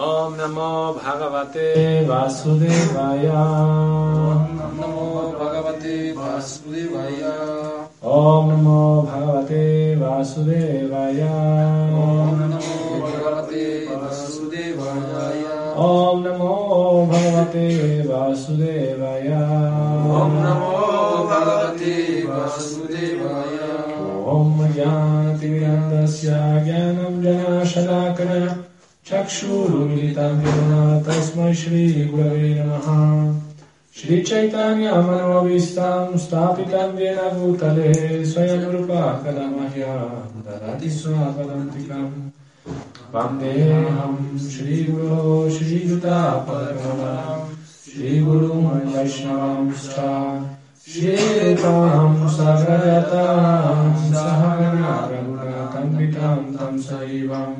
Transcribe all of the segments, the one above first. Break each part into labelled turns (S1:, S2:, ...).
S1: ॐ नमो भगवते वासुदेवाय। नमो भगवते वासुदेवाय। ॐ नमो भगवते वासुदेवाय। ॐ नमो भगवते वासुदेवाय। ॐ नमो भगवते वासुदेवाय। ॐ नमो भगवते वासुदेवाय। न्दस्य चक्षुरुमिलितं शाकचक्षुरु तस्मै श्रीगुरवे नमः। श्रीचैतन्यमनोविस्तां स्थापितं येन भूतले स्वयं नृपाकलमयापन्ति वन्देऽहं श्रीगुरो श्रीयुता पद श्रीगुरु श्रीतां सगयतां सहगणारङ्गकम्पितां तं सैवां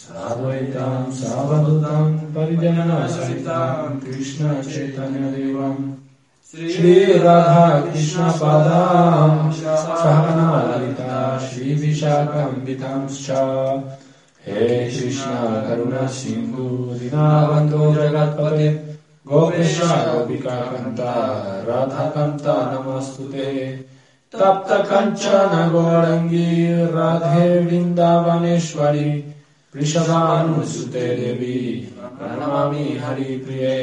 S1: साद्वैतां सावधुतां परिजनसहितां कृष्णचैतन्यदेवां श्रीराधा कृष्णपादां सहगणालिता श्रीविशाखाम्बितांश्च हे कृष्ण करुणसिंहु दीनाबन्धो जगत्पते। गोपेश गोपिका कंता राधा कंता तप्त कंचन गौरंगी राधे वृंदावनेश्वरी देवी हरि प्रिये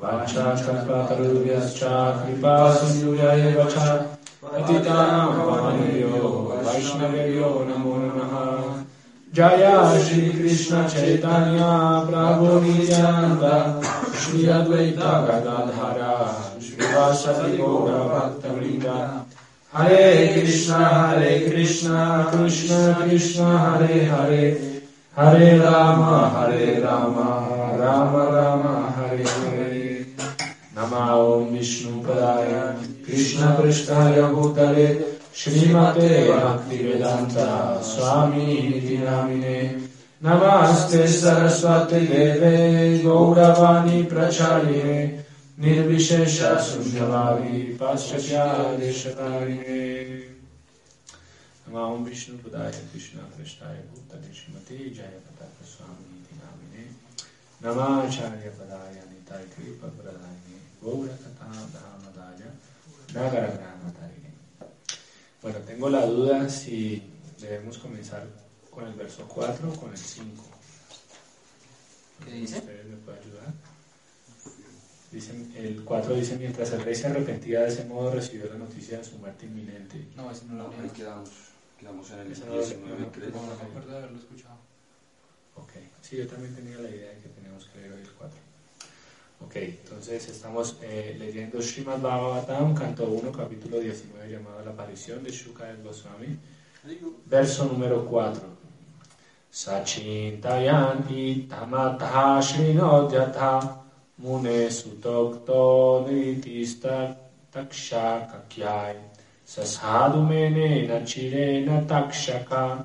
S1: वाचाकल्पतरुभ्यश्च कृपा एव च, पतितानां वैष्णवेभ्यो नमो नमः। Jaya Shri Krishna Chaitanya Prabhu Nityananda Shri Advaita Gadadhara Shri Vasari Gaura Bhakta Vrinda. Hare Krishna Hare Krishna Krishna Krishna Hare Hare. Hare Rama Hare Rama Rama Rama Hare Hare. Nama Om Vishnu Padaya Krishna Prasthaya Bhutale श्रीमते भक्ति वेदांत स्वामी नामिने। नमस्ते सरस्वती देवे, गौरवाणी प्रचारिणे, निर्विशेष शून्यवादी पाश्चादिशतारिणे नमाम विष्णु पदाय कृष्ण कृष्णाय भूतले श्रीमते, जय पता स्वामी नामिने। नमाचार्य पदाय नीताय कृपा प्रदाय गौरकथा धामदाय नगरग्रामदाय। Bueno, tengo la duda si debemos comenzar con el verso 4 o con el 5.
S2: ¿Qué dice?
S1: ¿Ustedes me pueden ayudar? Dice, el 4 dice, mientras el rey se arrepentía de ese modo, recibió la noticia de su muerte inminente.
S2: No, ese no lo
S3: No, quedamos, quedamos en el
S1: Ese no lo-
S3: 19
S1: no,
S3: creo.
S2: No, no me acuerdo de haberlo escuchado.
S1: Ok, sí, yo también tenía la idea de que teníamos que leer hoy el 4. Ok, entonces estamos eh, leyendo Srimad Bhagavatam, canto 1, capítulo 19, llamado La aparición de Shukadev Goswami. Verso número 4. Sachintayanti tamataha shrinodhyatha mune sutokto nritista taksha kakyai sasadu menena chirena takshaka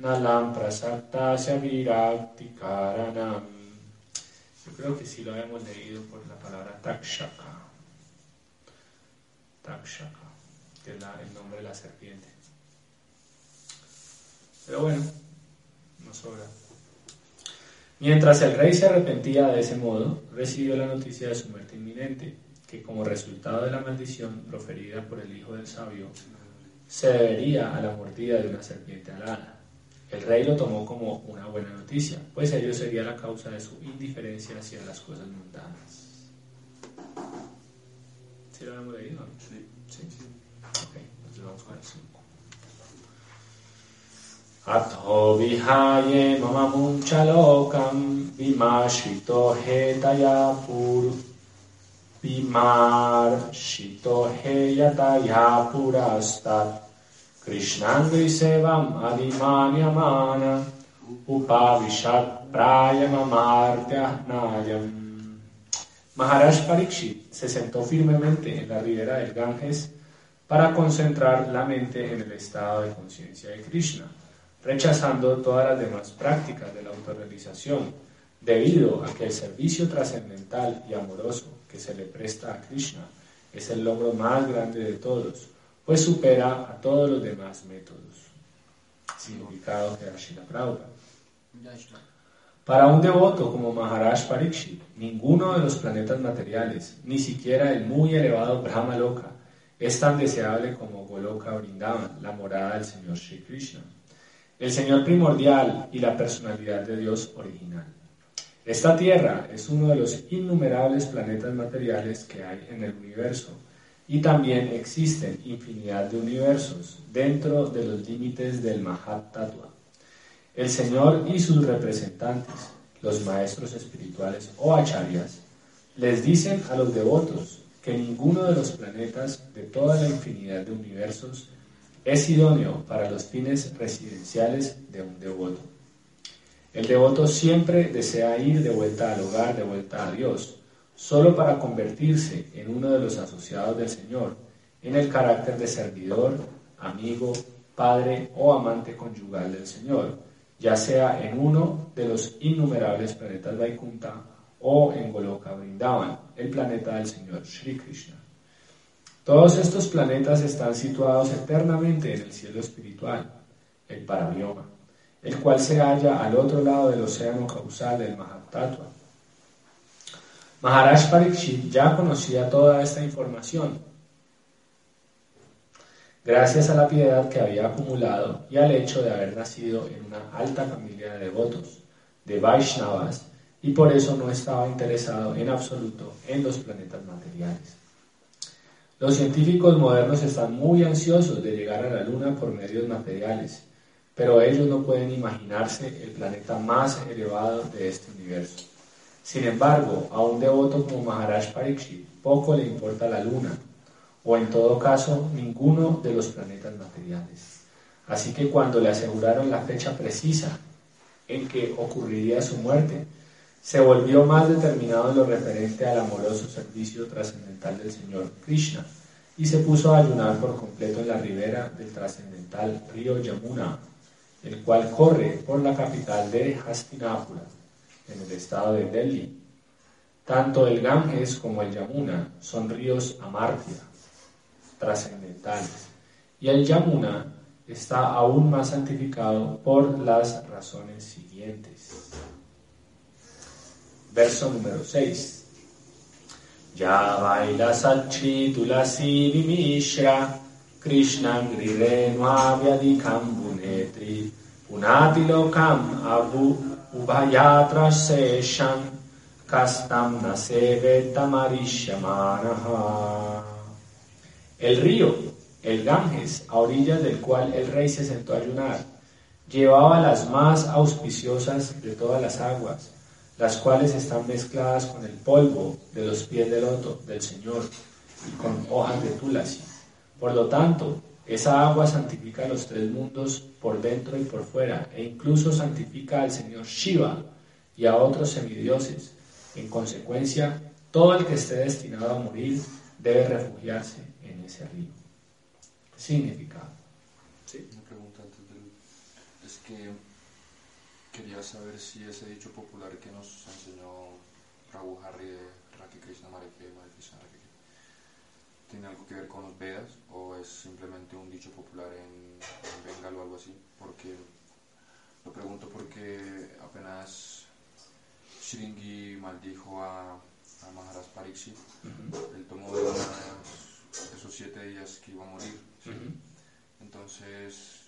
S1: nalam prasaktasya virakti karanam. Creo que sí lo habíamos leído por la palabra takshaka. Takshaka, que es el nombre de la serpiente. Pero bueno, no sobra. Mientras el rey se arrepentía de ese modo, recibió la noticia de su muerte inminente, que como resultado de la maldición proferida por el hijo del sabio, se debería a la mordida de una serpiente alada. El rey lo tomó como una buena noticia, pues ello sería la causa de su indiferencia hacia las cosas mundanas. ¿Sí lo habíamos leído?
S3: Sí.
S1: Sí. Ok, entonces vamos con el 5. Atho vihaye mama munchalokam vimashito hetaya pur vimarshito heyataya purastat krishnangri sevam adimanyamana upavishat prayamamartyahnayam Maharaj Parikshit se sentó firmemente en la ribera del Ganges para concentrar la mente en el estado de conciencia de Krishna, rechazando todas las demás prácticas de la autorrealización, debido a que el servicio trascendental y amoroso que se le presta a Krishna es el logro más grande de todos, pues supera a todos los demás métodos. significado que da Srila Prabhupada. Para un devoto como Maharaj Parikshit, ninguno de los planetas materiales, ni siquiera el muy elevado Brahma Loka, es tan deseable como Goloka Vrindavan, la morada del Señor Sri Krishna, el Señor primordial y la personalidad de Dios original. Esta Tierra es uno de los innumerables planetas materiales que hay en el universo y también existen infinidad de universos dentro de los límites del Mahat. El Señor y sus representantes, los maestros espirituales o acharyas, les dicen a los devotos que ninguno de los planetas de toda la infinidad de universos es idóneo para los fines residenciales de un devoto. El devoto siempre desea ir de vuelta al hogar, de vuelta a Dios, solo para convertirse en uno de los asociados del Señor, en el carácter de servidor, amigo, padre o amante conyugal del Señor, ya sea en uno de los innumerables planetas Vaikunta o en Goloka Vrindavan, el planeta del Señor Sri Krishna. Todos estos planetas están situados eternamente en el cielo espiritual, el Parabioma, el cual se halla al otro lado del océano causal del Mahatattva. Maharaj Parikshit ya conocía toda esta información, gracias a la piedad que había acumulado y al hecho de haber nacido en una alta familia de devotos, de Vaishnavas, y por eso no estaba interesado en absoluto en los planetas materiales. Los científicos modernos están muy ansiosos de llegar a la Luna por medios materiales, pero ellos no pueden imaginarse el planeta más elevado de este universo. Sin embargo, a un devoto como Maharaj Parikshit poco le importa la Luna, o en todo caso ninguno de los planetas materiales. Así que cuando le aseguraron la fecha precisa en que ocurriría su muerte, se volvió más determinado en lo referente al amoroso servicio trascendental del Señor Krishna y se puso a ayunar por completo en la ribera del trascendental río Yamuna, el cual corre por la capital de Hastinapura, en el estado de Delhi. Tanto el Ganges como el Yamuna son ríos amártia, trascendentales, y el Yamuna está aún más santificado por las razones siguientes. Verso número 6. Ya baila Sachi Tulasi Vimishra Krishna Grirenu Avyadikam Bunetri Kastam Naseve Tamarishamanaha El río, el Ganges, a orillas del cual el rey se sentó a ayunar, llevaba las más auspiciosas de todas las aguas, las cuales están mezcladas con el polvo de los pies del loto del Señor y con hojas de tulasi. Por lo tanto, esa agua santifica los tres mundos por dentro y por fuera, e incluso santifica al Señor Shiva y a otros semidioses. En consecuencia, todo el que esté destinado a morir debe refugiarse en ese río. Significado.
S3: Una pregunta antes del... Es que quería saber si ese dicho popular que nos enseñó Prabhu Hari de Raki Krishna Mareke, Mare Krishna Raki, tiene algo que ver con los Vedas o es simplemente un dicho popular en, en Bengal o algo así. Porque lo pregunto porque apenas Shringi maldijo a, a Maharaj Pariksit, él tomó de unas- esos siete días que iba a morir. ¿sí? Entonces,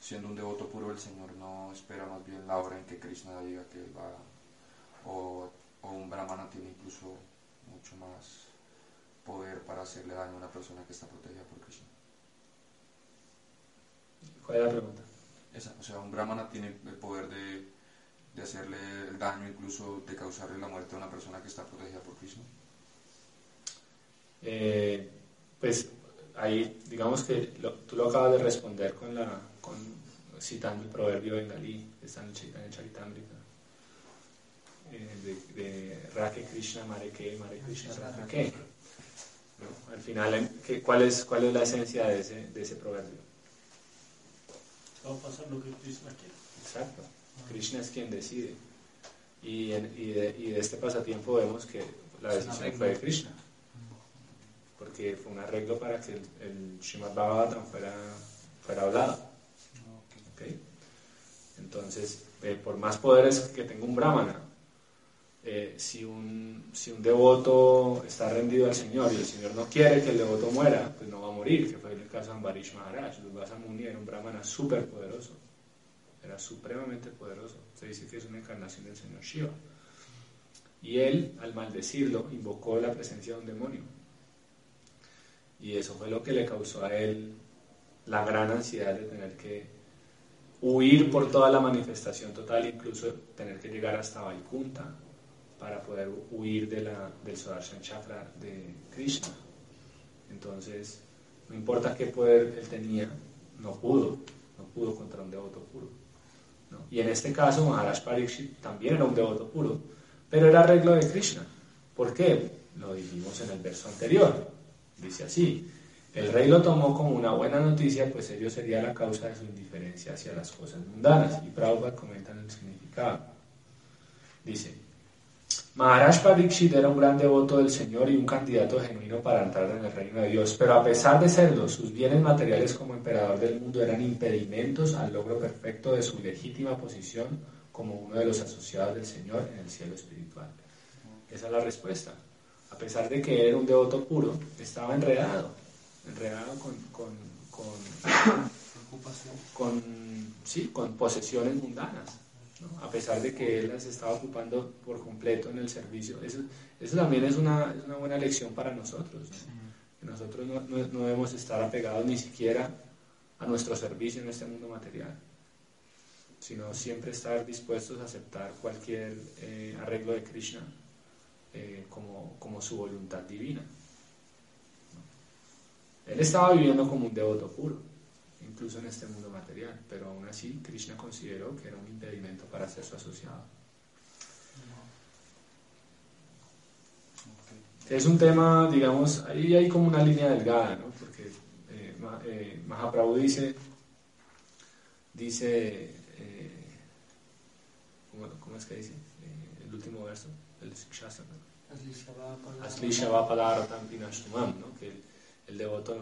S3: siendo un devoto puro del Señor, no espera más bien la hora en que Krishna diga que él va, o, o un brahmana tiene incluso mucho más poder para hacerle daño a una persona que está protegida por Krishna.
S1: ¿Cuál es la pregunta?
S3: Esa, o sea, un brahmana tiene el poder de, de hacerle el daño, incluso de causarle la muerte a una persona que está protegida por Krishna.
S1: Eh, pues ahí, digamos que lo- tú lo acabas de responder con la, con, citando el proverbio bengalí está en el Chaitanya Charitamrita, eh, de, de Rake Krishna Mareke, Mare Krishna Rake. ¿No? Al final, en- ¿qué- cuál, es, ¿cuál es la esencia de ese, de ese proverbio?
S4: Va a pasar lo que Krishna quiere.
S1: Exacto. Krishna es quien decide. Y, en- y, de, y de este pasatiempo vemos que la decisión fue de Krishna. Porque fue un arreglo para que el, el Srimad Bhagavatam fuera, fuera hablado. ¿ok? Entonces, eh, por más poderes que tenga un brahmana, eh, si, un, si un devoto está rendido al Señor y el Señor no quiere que el devoto muera, pues no va a morir, que fue el caso de Ambarish Maharaj. Durvasa Muni era un brahmana súper poderoso, era supremamente poderoso. Se dice que es una encarnación del Señor Shiva. Y él, al maldecirlo, invocó la presencia de un demonio. Y eso fue lo que le causó a él la gran ansiedad de tener que huir por toda la manifestación total, incluso tener que llegar hasta Vaikunta para poder huir de la, del Sudarshan Chakra de Krishna. Entonces, no importa qué poder él tenía, no pudo, no pudo contra un devoto puro. Y en este caso, Maharaj Pariksit también era un devoto puro, pero era arreglo de Krishna. ¿Por qué? Lo dijimos en el verso anterior. Dice así, el rey lo tomó como una buena noticia, pues ello sería la causa de su indiferencia hacia las cosas mundanas. Y Prabhupada comenta el significado. Dice, Maharaj Pariksit era un gran devoto del Señor y un candidato genuino para entrar en el reino de Dios, pero a pesar de serlo, sus bienes materiales como emperador del mundo eran impedimentos al logro perfecto de su legítima posición como uno de los asociados del Señor en el cielo espiritual. Esa es la respuesta. A pesar de que era un devoto puro, estaba enredado, enredado con, con, con, con, sí, con posesiones mundanas. ¿No? A pesar de que él las estaba ocupando por completo en el servicio. Eso, eso también es una, es una buena lección para nosotros. nosotros no, no, no debemos estar apegados ni siquiera a nuestro servicio en este mundo material sino siempre estar dispuestos a aceptar cualquier eh, arreglo de Krishna eh, como, como, su voluntad divina. Él estaba viviendo como un devoto puro, incluso en este mundo material, pero aún así Krishna consideró que era un impedimento para ser su asociado. Es un tema, digamos, ahí hay como una línea delgada, ¿no? porque eh, eh, Mahaprabhu dice, dice, eh, ¿cómo, ¿cómo, es que dice? el último verso, el Shastra, ¿no? Asli Shavapadarotam Pinashtumam, ¿no? que el, el devoto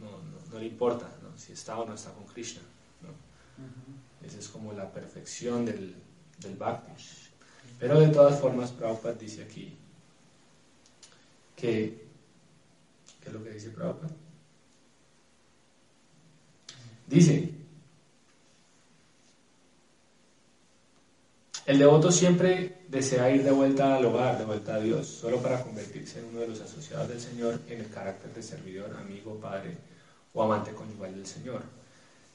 S1: no, no, no, le importa. Si está o no está con Krishna. ¿no? Uh -huh. Esa es como la perfección del, del Bhakti. Pero de todas formas, Prabhupada dice aquí que, ¿qué es lo que dice Prabhupada? Dice, el devoto siempre desea ir de vuelta al hogar, de vuelta a Dios, solo para convertirse en uno de los asociados del Señor en el carácter de servidor, amigo, padre o amante conyugal del Señor,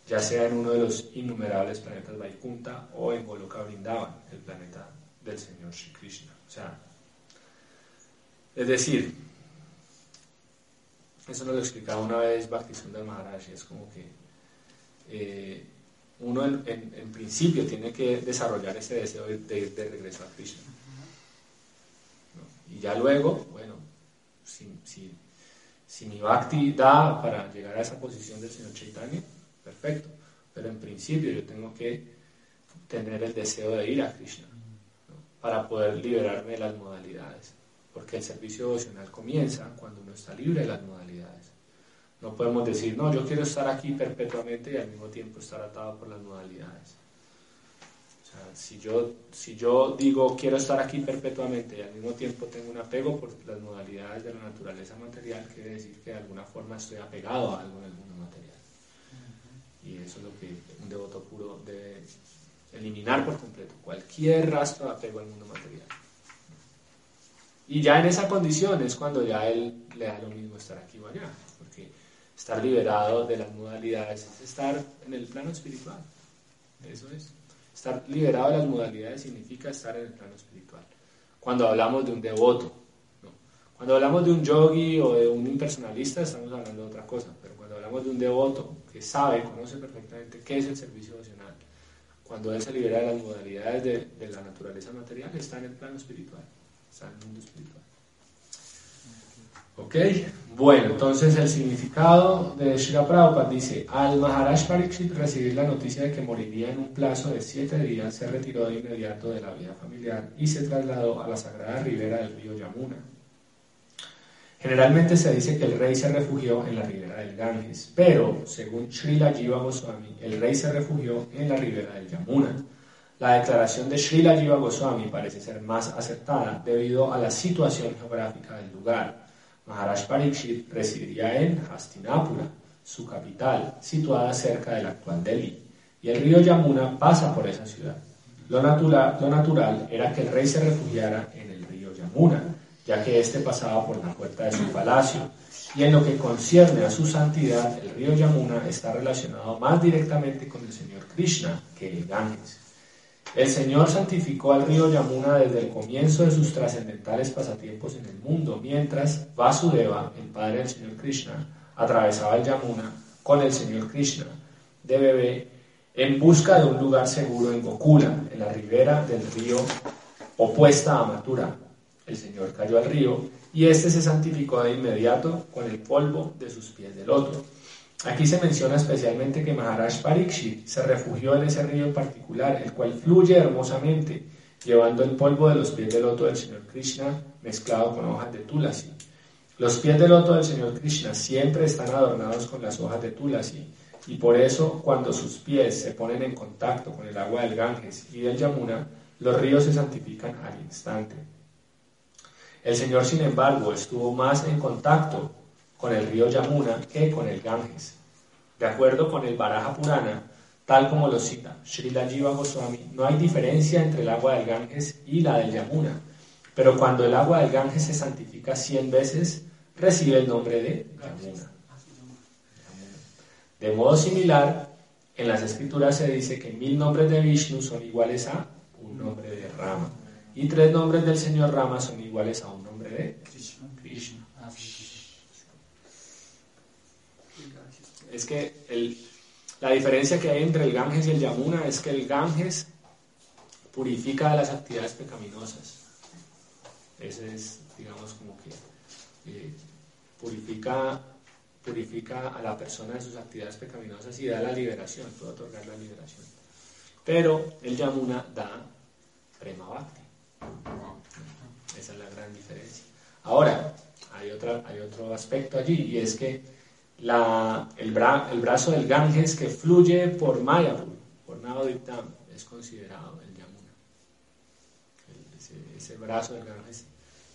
S1: ya sea en uno de los innumerables planetas Vaikunta o en Goloka Vrindavan, el planeta del Señor Shri Krishna. O sea, es decir, eso nos lo explicaba una vez Bhaktisundar Maharaj, es como que eh, uno en, principio tiene que desarrollar ese deseo de, de, de regreso a Krishna. Y ya luego, bueno, si, si, mi bhakti da para llegar a esa posición del Señor Chaitanya, perfecto. Pero en principio yo tengo que tener el deseo de ir a Krishna para poder liberarme de las modalidades. Porque el servicio devocional comienza cuando uno está libre de las modalidades. No podemos decir, no, yo quiero estar aquí perpetuamente y al mismo tiempo estar atado por las modalidades. Si yo, si yo digo quiero estar aquí perpetuamente y al mismo tiempo tengo un apego por las modalidades de la naturaleza material, quiere decir que de alguna forma estoy apegado a algo en el mundo material. Y eso es lo que un devoto puro debe eliminar por completo, cualquier rastro de apego al mundo material. Y ya en esa condición es cuando ya él le da lo mismo estar aquí o allá, porque estar liberado de las modalidades es estar en el plano espiritual. Eso es. Estar liberado de las modalidades significa estar en el plano espiritual. Cuando hablamos de un devoto, ¿no? cuando hablamos de un yogi o de un impersonalista, estamos hablando de otra cosa. Pero cuando hablamos de un devoto que sabe, conoce perfectamente qué es el servicio devocional, cuando él se libera de las modalidades de, de la naturaleza material, está en el plano espiritual, está en el mundo espiritual. ¿Ok? Bueno, entonces el significado de Srila Prabhupada dice, al Maharaj Pariksit recibir la noticia de que moriría en un plazo de siete días, se retiró de inmediato de la vida familiar y se trasladó a la sagrada ribera del río Yamuna. Generalmente se dice que el rey se refugió en la ribera del Ganges, pero según Srila Jiva Goswami, el rey se refugió en la ribera del Yamuna. La declaración de Srila Jiva Goswami parece ser más acertada debido a la situación geográfica del lugar. Maharaj Parikshit residiría en Hastinapura, su capital, situada cerca del actual Delhi, y el río Yamuna pasa por esa ciudad. Lo natural, lo natural era que el rey se refugiara en el río Yamuna, ya que éste pasaba por la puerta de su palacio. Y en lo que concierne a su santidad, el río Yamuna está relacionado más directamente con el Señor Krishna que el Ganges. El Señor santificó al río Yamuna desde el comienzo de sus trascendentales pasatiempos en el mundo, mientras Vasudeva, el padre del Señor Krishna, atravesaba el Yamuna con el Señor Krishna de bebé en busca de un lugar seguro en Gokula, en la ribera del río opuesta a Mathura. El Señor cayó al río y éste se santificó de inmediato con el polvo de sus pies de loto. Aquí se menciona especialmente que Maharaj Parikshit se refugió en ese río en particular, el cual fluye hermosamente, llevando el polvo de los pies de loto del Señor Krishna mezclado con hojas de tulasi. Los pies de loto del Señor Krishna siempre están adornados con las hojas de tulasi, y por eso cuando sus pies se ponen en contacto con el agua del Ganges y del Yamuna, los ríos se santifican al instante. El Señor, sin embargo, estuvo más en contacto con el río Yamuna que con el Ganges. De acuerdo con el Baraja Purana, tal como lo cita Srila Jiva Goswami, no hay diferencia entre el agua del Ganges y la del Yamuna, pero cuando el agua del Ganges se santifica cien veces, recibe el nombre de Yamuna. De modo similar, en las escrituras se dice que mil nombres de Vishnu son iguales a un nombre de Rama y tres nombres del Señor Rama son iguales a un nombre de Krishna. Es que el- la diferencia que hay entre el Ganges y el Yamuna es que el Ganges purifica las actividades pecaminosas. Ese es, digamos, como que eh, purifica, purifica a la persona de sus actividades pecaminosas y da la liberación, puede otorgar la liberación. Pero el Yamuna da Prema Bhakti. Esa es la gran diferencia. Ahora, hay, otra, hay otro aspecto allí y es que el, bra- el brazo del Ganges que fluye por Mayapur, por Navadvip Dham, es considerado el Yamuna. Ese, brazo del Ganges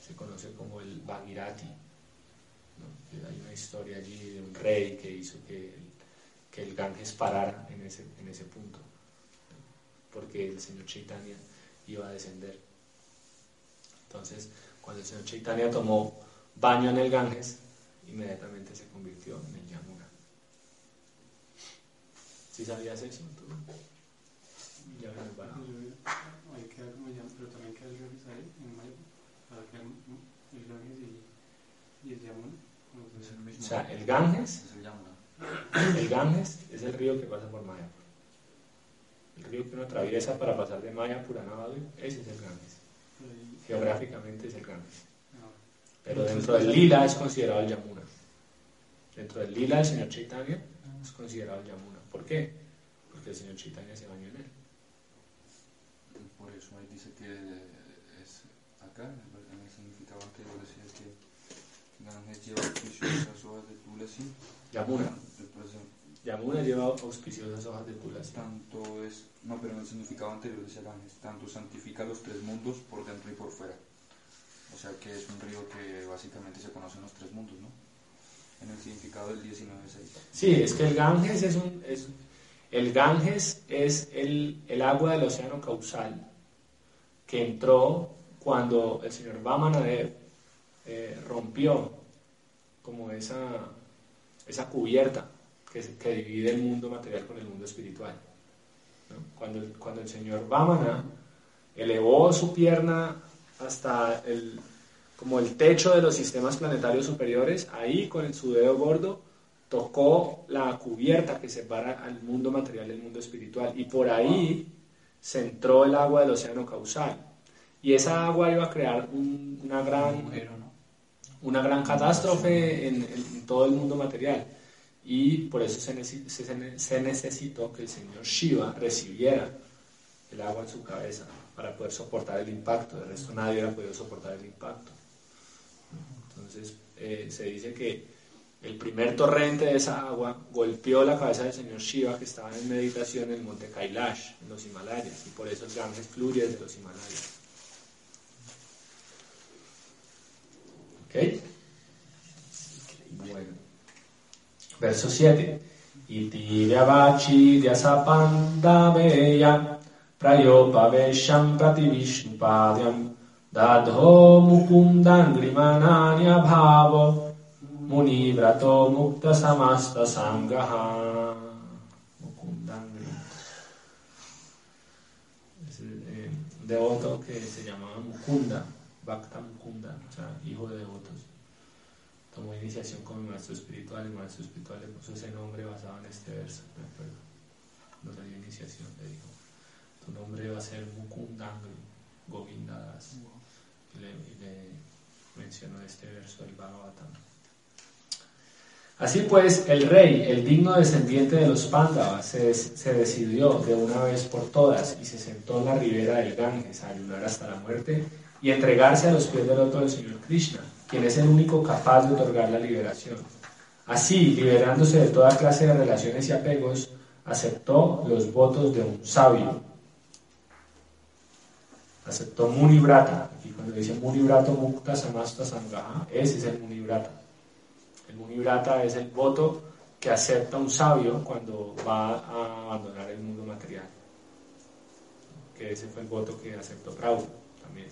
S1: se conoce como el Bhagirati. ¿no? Hay una historia allí de un rey que hizo que el, Ganges parara en ese, punto, porque el señor Chaitanya iba a descender. Entonces, cuando el señor Chaitanya tomó baño en el Ganges, inmediatamente se convirtió en el Yamuna. ¿Sí sabías eso tú? Ya ven el Baraja.
S4: Ahí queda como llama, pero también queda el Ganges ahí, en Maya. Para que el Ganges y, y el Yamuna. como que-
S3: Es el mismo.
S1: O sea, el Ganges,
S3: Es el Yamuna.
S1: el Ganges es el río que pasa por Mayapur. El río que uno atraviesa para pasar de Mayapur a Navadvip, ese es el Ganges. Geográficamente es el Ganges. Pero dentro del lila es considerado el Yamuna. Dentro del lila el señor Chaitanya es considerado el Yamuna. ¿Por qué? Porque el señor Chaitanya se bañó en él.
S3: Por eso ahí dice que es acá, en el significado anterior decía que Ganges lleva auspiciosas hojas de tulasi.
S1: Yamuna. Yamuna lleva auspiciosas hojas de tulasi.
S3: tanto es, no, pero en el significado anterior decía Ganges, tanto santifica los tres mundos por dentro y por fuera. O sea que es un río que básicamente se conoce en los tres mundos, ¿no? En el significado del 19.6.
S1: Sí, es que el Ganges es un... es- el Ganges es el, el agua del océano causal que entró cuando el señor Vamanadev eh, rompió como esa, esa cubierta que, que divide el mundo material con el mundo espiritual. ¿no? Cuando, cuando el señor Vamana elevó su pierna hasta el, como el techo de los sistemas planetarios superiores, ahí con su dedo gordo tocó la cubierta que separa al mundo material del mundo espiritual y por ahí se entró el agua del océano causal. Y esa agua iba a crear un- una gran una gran catástrofe en, en todo el mundo material. Y por eso se, nece- se- se necesitó que el señor Shiva recibiera el agua en su cabeza para poder soportar el impacto. De resto nadie hubiera podido soportar el impacto. Entonces, eh, se dice que el primer torrente de esa agua golpeó la cabeza del señor Shiva que estaba en meditación en el monte Kailash, en los Himalayas, y por eso el Ganges fluye desde los Himalayas. ¿Ok? Bueno. Verso 7. Iti vyavachi munibrato mukta samasta sangaha Mukundangri. Es el eh, devoto que se llamaba Mukunda, Bhakta Mukunda, o sea, hijo de devotos. Tomó iniciación como maestro espiritual, el maestro espiritual le puso ese nombre basado en este verso, ¿de acuerdo? No dio iniciación, le dijo, tu nombre va a ser Mukundangri, Govindadas. Y le, y le mencionó este verso del Bhagavatam. Así pues, el rey, el digno descendiente de los Pándavas, se, decidió de una vez por todas y se sentó en la ribera del Ganges a ayunar hasta la muerte y entregarse a los pies del loto del Señor Krishna, quien es el único capaz de otorgar la liberación. Así, liberándose de toda clase de relaciones y apegos, aceptó los votos de un sabio. Aceptó Munibrata. Aquí cuando dice Munibrata Mukta Samasta Sangaha, ese es el Munibrata. El Munibrata es el voto que acepta un sabio cuando va a abandonar el mundo material. Que ese fue el voto que aceptó Prabhupada también.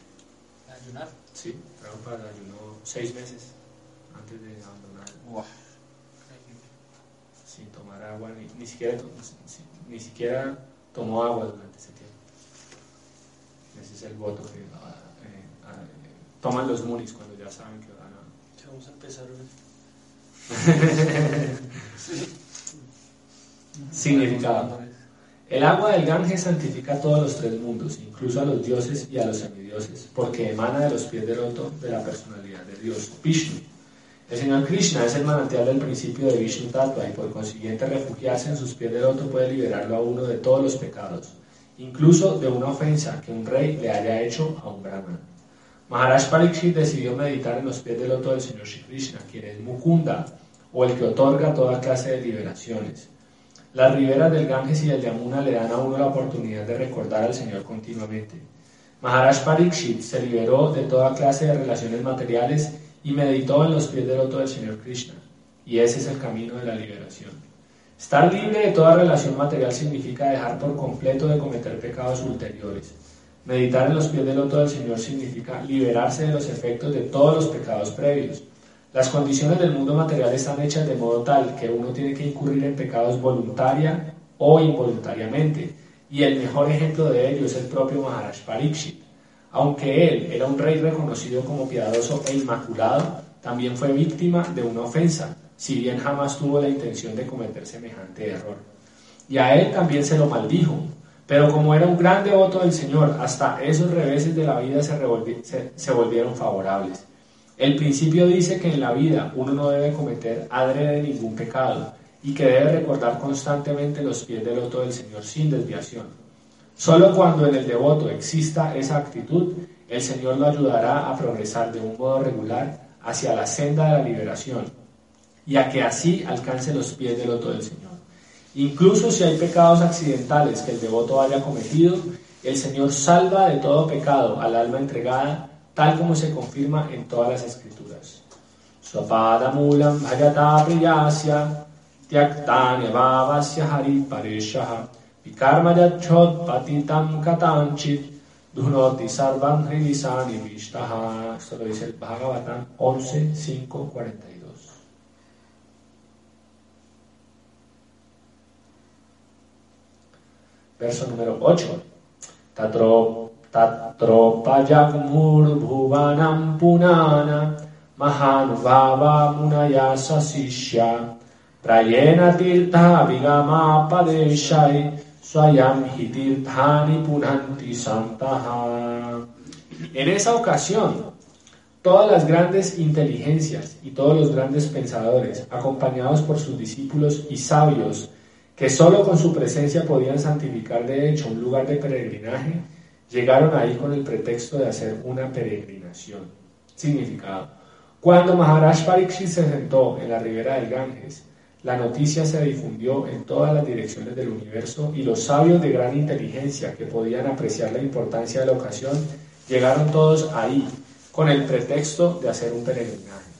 S2: Ayunar.
S1: Sí, Prabhupada ayunó seis meses antes de abandonar, sin tomar agua, ni, ni, siquiera, ni, ni siquiera tomó agua durante ese tiempo. Ese es el voto que ah, eh, ah, eh, toman los munis cuando ya saben que van a...
S4: Ya Vamos a empezar hoy.
S1: Significado. El agua del Ganges santifica a todos los tres mundos, incluso a los dioses y a los semidioses, porque emana de los pies del loto de la personalidad de Dios, Vishnu. El Señor Krishna es el manantial del principio de Vishnu Tattva y por consiguiente refugiarse en sus pies del loto puede liberarlo a uno de todos los pecados, incluso de una ofensa que un rey le haya hecho a un brahman. Maharaj Pariksit decidió meditar en los pies del loto del Señor Shri Krishna, quien es Mukunda, o el que otorga toda clase de liberaciones. Las riberas del Ganges y del Yamuna le dan a uno la oportunidad de recordar al Señor continuamente. Maharaj Pariksit se liberó de toda clase de relaciones materiales y meditó en los pies del loto del Señor Krishna. Y ese es el camino de la liberación. Estar libre de toda relación material significa dejar por completo de cometer pecados ulteriores. Meditar en los pies del loto del Señor significa liberarse de los efectos de todos los pecados previos. Las condiciones del mundo material están hechas de modo tal que uno tiene que incurrir en pecados voluntaria o involuntariamente, y el mejor ejemplo de ello es el propio Maharaj Pariksit. Aunque él era un rey reconocido como piadoso e inmaculado, también fue víctima de una ofensa, si bien jamás tuvo la intención de cometer semejante error. Y a él también se lo maldijo, pero como era un gran devoto del Señor, hasta esos reveses de la vida se, se- se volvieron favorables. El principio dice que en la vida uno no debe cometer adrede ningún pecado y que debe recordar constantemente los pies del loto del Señor sin desviación. Solo cuando en el devoto exista esa actitud, el Señor lo ayudará a progresar de un modo regular hacia la senda de la liberación y a que así alcance los pies del loto del Señor. Incluso si hay pecados accidentales que el devoto haya cometido, el Señor salva de todo pecado al alma entregada, tal como se confirma en todas las escrituras. Vishtaha. Esto lo dice el Bhagavatam 11, 5, 42. Verso número 8. Tatro, tatropayagmur bhuvanam punana mahanubhava munaya sasishya prayena tirtha vigama padeshai swayam hi tirthani punanti santaha. En esa ocasión, todas las grandes inteligencias y todos los grandes pensadores, acompañados por sus discípulos y sabios, que solo con su presencia podían santificar de hecho un lugar de peregrinaje, llegaron ahí con el pretexto de hacer una peregrinación. Significado. Cuando Maharaj Pariksit se sentó en la ribera del Ganges, la noticia se difundió en todas las direcciones del universo y los sabios de gran inteligencia que podían apreciar la importancia de la ocasión llegaron todos ahí con el pretexto de hacer un peregrinaje.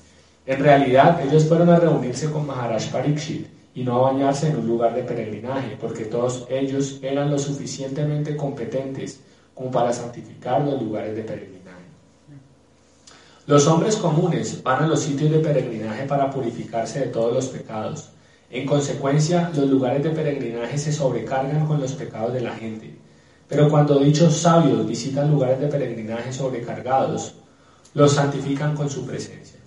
S1: En realidad, ellos fueron a reunirse con Maharaj Pariksit y no a bañarse en un lugar de peregrinaje, porque todos ellos eran lo suficientemente competentes como para santificar los lugares de peregrinaje. Los hombres comunes van a los sitios de peregrinaje para purificarse de todos los pecados. En consecuencia, los lugares de peregrinaje se sobrecargan con los pecados de la gente. Pero cuando dichos sabios visitan lugares de peregrinaje sobrecargados, los santifican con su presencia.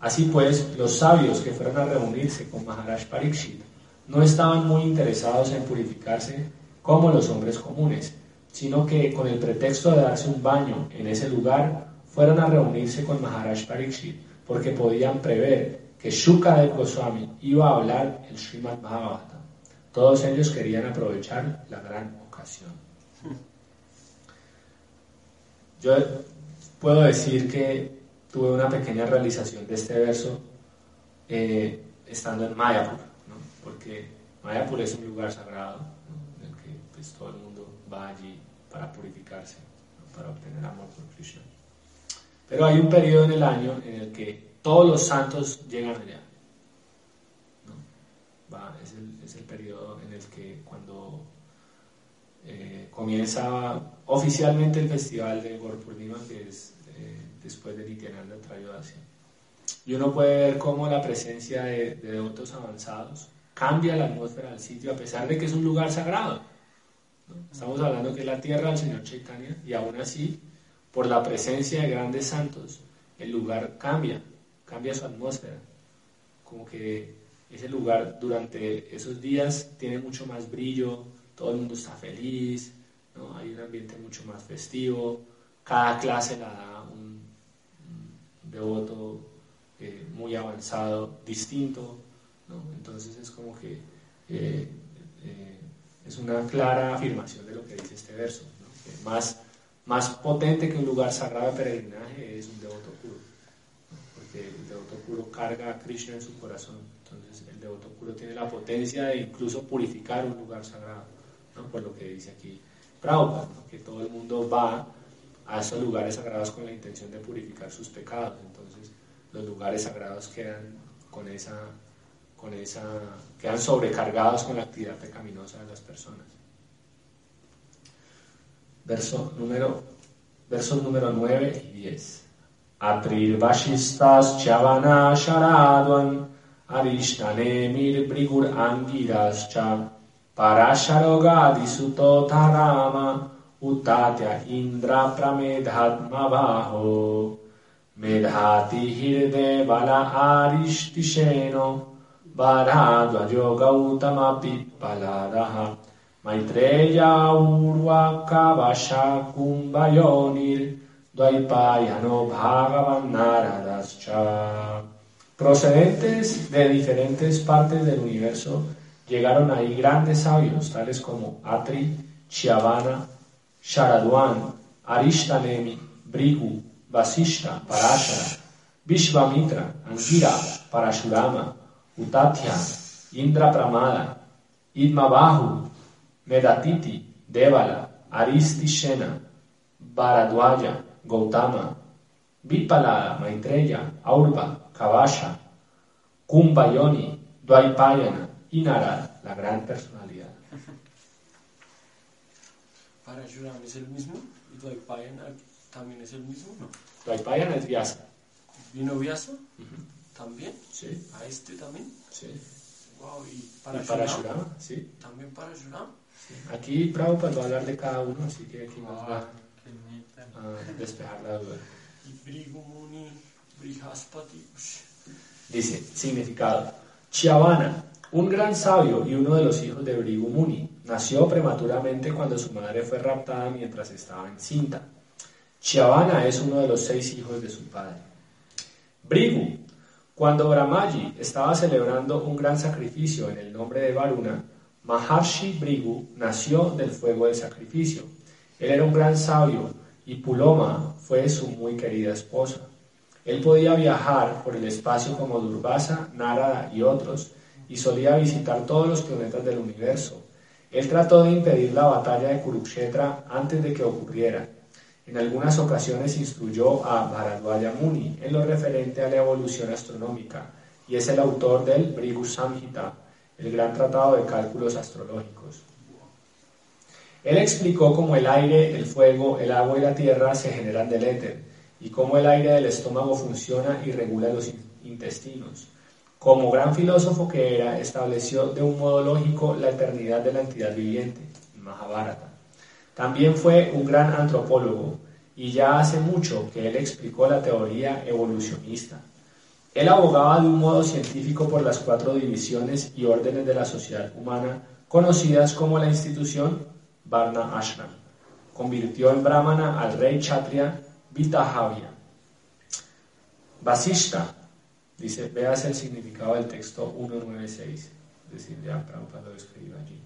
S1: Así pues, los sabios que fueron a reunirse con Maharaj Pariksit no estaban muy interesados en purificarse como los hombres comunes, sino que con el pretexto de darse un baño en ese lugar fueron a reunirse con Maharaj Pariksit porque podían prever que Shukadev Goswami iba a hablar el Srimad Bhagavatam. Todos ellos querían aprovechar la gran ocasión. Yo puedo decir que tuve una pequeña realización de este verso eh, estando en Mayapur, ¿no? porque Mayapur es un lugar sagrado ¿no? en el que pues, todo el mundo va allí para purificarse, ¿no? para obtener amor por Krishna. Pero hay un periodo en el año en el que todos los santos llegan allá. Va, es, el, es, el, periodo en el que cuando eh, comienza oficialmente el festival de Gorpurnima, que es eh, después de Nityananda Trayodasya. Y uno puede ver cómo la presencia de, de devotos avanzados cambia la atmósfera del sitio a pesar de que es un lugar sagrado. ¿no? Estamos hablando que es la tierra del Señor Chaitanya y aún así por la presencia de grandes santos, el lugar cambia, cambia su atmósfera. Como que ese lugar durante esos días tiene mucho más brillo, todo el mundo está feliz, ¿no? hay un ambiente mucho más festivo, cada clase la da devoto eh, muy avanzado, distinto, ¿no? entonces es como que eh, eh, es una clara afirmación de lo que dice este verso, que más más potente que un lugar sagrado de peregrinaje es un devoto puro, porque el devoto puro carga a Krishna en su corazón. Entonces el devoto puro tiene la potencia de incluso purificar un lugar sagrado, ¿no? por lo que dice aquí Prabhupada, que todo el mundo va a esos lugares sagrados con la intención de purificar sus pecados. Entonces los lugares sagrados quedan con esa, con esa, quedan sobrecargados con la actividad pecaminosa de las personas verso número, versos número 9 y 10. Atrir Vashistas Chavana Sharadwan Arishtanemir Brigur Angirascha Parasharogadi Sutotarama Utatya Indra Pramedhatma Baho Medhati Hirde Vala Arishtisheno Varadvajo Gautama Pippaladaha Maitreya Urvaka Vasha Kumbhayonir Dvaipayano Bhagavan Naradascha. Procedentes de diferentes partes del universo, llegaron ahí grandes sabios, tales como Atri, Chiavana, Sharadwan, Arishtanemi, Brigu, Vasishta, Parashara, Vishvamitra, Angira, Parashurama, Utatya, Indra Pramada, Idmabahu, Medatiti, Devala, Aristishena, Bharadwaja, Gautama, Vipalada, Maitreya, Aurva, Kavasha, Kumbhayoni, Dvaipayana y la gran personalidad.
S5: Parashuram es el mismo y Dvaipayana también es el mismo, ¿no?
S1: Dvaipayana es Vyasa.
S5: ¿Vino Vyasa? ¿También?
S1: Sí,
S5: ¿A este también?
S1: sí.
S5: Wow, y
S1: Y
S5: Parashuram.
S1: Parashurama, sí.
S5: ¿También Parashuram?
S1: Aquí Prabhupada va a hablar de cada uno, así que aquí nos va
S4: bonita.
S1: a despejar la duda.
S5: Y Brigumuni.
S1: Dice, significado. Chiavana, un gran sabio y uno de los hijos de Brigu Muni, nació prematuramente cuando su madre fue raptada mientras estaba encinta. Chiavana es uno de los seis hijos de su padre. Brigu, cuando Brahmaji estaba celebrando un gran sacrificio en el nombre de Varuna, Maharshi Brigu nació del fuego del sacrificio. Él era un gran sabio y Puloma fue su muy querida esposa. Él podía viajar por el espacio como Durvasa, Narada y otros, y solía visitar todos los planetas del universo. Él trató de impedir la batalla de Kurukshetra antes de que ocurriera. En algunas ocasiones instruyó a Bharadwaja Muni en lo referente a la evolución astronómica y es el autor del Brigu Samhita, el gran tratado de cálculos astrológicos. Él explicó cómo el aire, el fuego, el agua y la tierra se generan del éter y cómo el aire del estómago funciona y regula los in- intestinos. Como gran filósofo que era, estableció de un modo lógico la eternidad de la entidad viviente, Mahabharata. También fue un gran antropólogo y ya hace mucho que él explicó la teoría evolucionista. Él abogaba de un modo científico por las cuatro divisiones y órdenes de la sociedad humana conocidas como la institución Varna Ashram. Convirtió en brahmana al rey Kshatriya Vitahavya. Vasishta, dice, veas el significado del texto 196, es decir, ya Prabhupada lo escribe allí.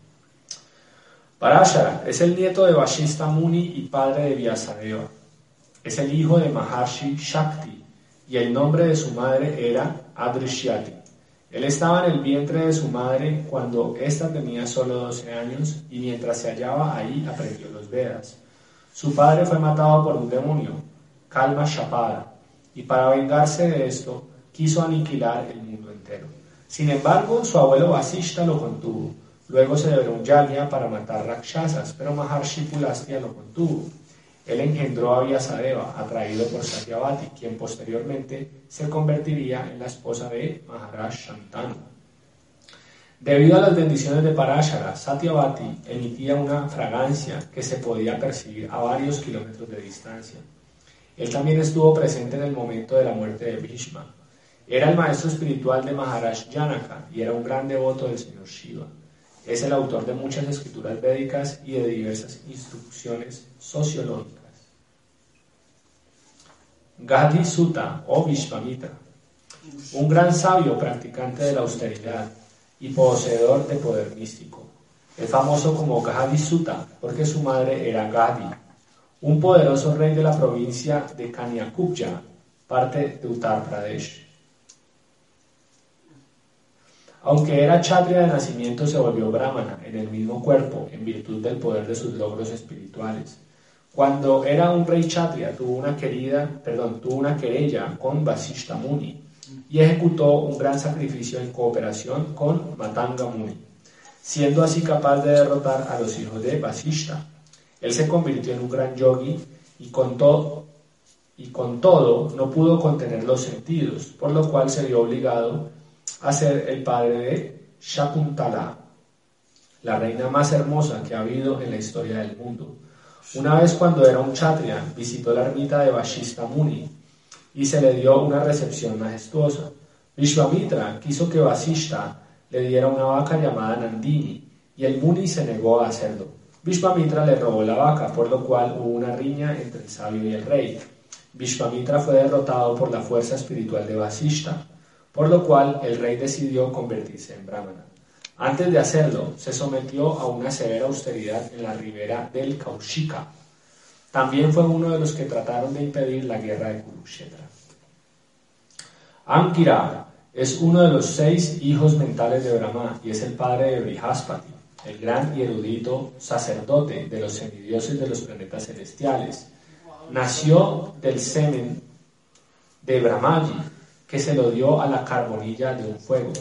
S1: Parashara es el nieto de Vashista Muni y padre de Vyasadeva. Es el hijo de Maharshi Shakti y el nombre de su madre era Adrishyati. Él estaba en el vientre de su madre cuando ésta tenía solo 12 años y mientras se hallaba ahí aprendió los Vedas. Su padre fue matado por un demonio, Kalma Shapada, y para vengarse de esto quiso aniquilar el mundo entero. Sin embargo, su abuelo Vasishta lo contuvo. Luego se develó un yagya para matar rakshasas, pero Maharshi Pulastya lo contuvo. Él engendró a Vyasadeva, atraído por Satyavati, quien posteriormente se convertiría en la esposa de Maharaj Shantanu. Debido a las bendiciones de Parashara, Satyavati emitía una fragancia que se podía percibir a varios kilómetros de distancia. Él también estuvo presente en el momento de la muerte de Bhishma. Era el maestro espiritual de Maharaj Janaka y era un gran devoto del señor Shiva. Es el autor de muchas escrituras védicas y de diversas instrucciones sociológicas. Gadi Sutta o Vishvamitra, un gran sabio practicante de la austeridad y poseedor de poder místico. Es famoso como Gadi Sutta porque su madre era Gadi, un poderoso rey de la provincia de Kanyakubja, parte de Uttar Pradesh. Aunque era kshatriya de nacimiento, se volvió brahmana en el mismo cuerpo en virtud del poder de sus logros espirituales. Cuando era un rey kshatriya, tuvo una querida, perdón, tuvo una querella con Vasishta Muni y ejecutó un gran sacrificio en cooperación con Matanga Muni, siendo así capaz de derrotar a los hijos de Vasishta. Él se convirtió en un gran yogi y con todo y con todo no pudo contener los sentidos, por lo cual se vio obligado a ser el padre de Shakuntala, la reina más hermosa que ha habido en la historia del mundo. Una vez cuando era un kshatriya, visitó la ermita de Vashista Muni y se le dio una recepción majestuosa. Vishvamitra quiso que Vasishta le diera una vaca llamada Nandini y el Muni se negó a hacerlo. Vishvamitra le robó la vaca, por lo cual hubo una riña entre el sabio y el rey. Vishvamitra fue derrotado por la fuerza espiritual de Vasishta, por lo cual el rey decidió convertirse en brahmana. Antes de hacerlo, se sometió a una severa austeridad en la ribera del Kaushika. También fue uno de los que trataron de impedir la guerra de Kurukshetra. Ankira es uno de los seis hijos mentales de Brahma y es el padre de Brihaspati, el gran y erudito sacerdote de los semidioses de los planetas celestiales. Nació del semen de Brahmaji, que se lo dio a la carbonilla de un fuego.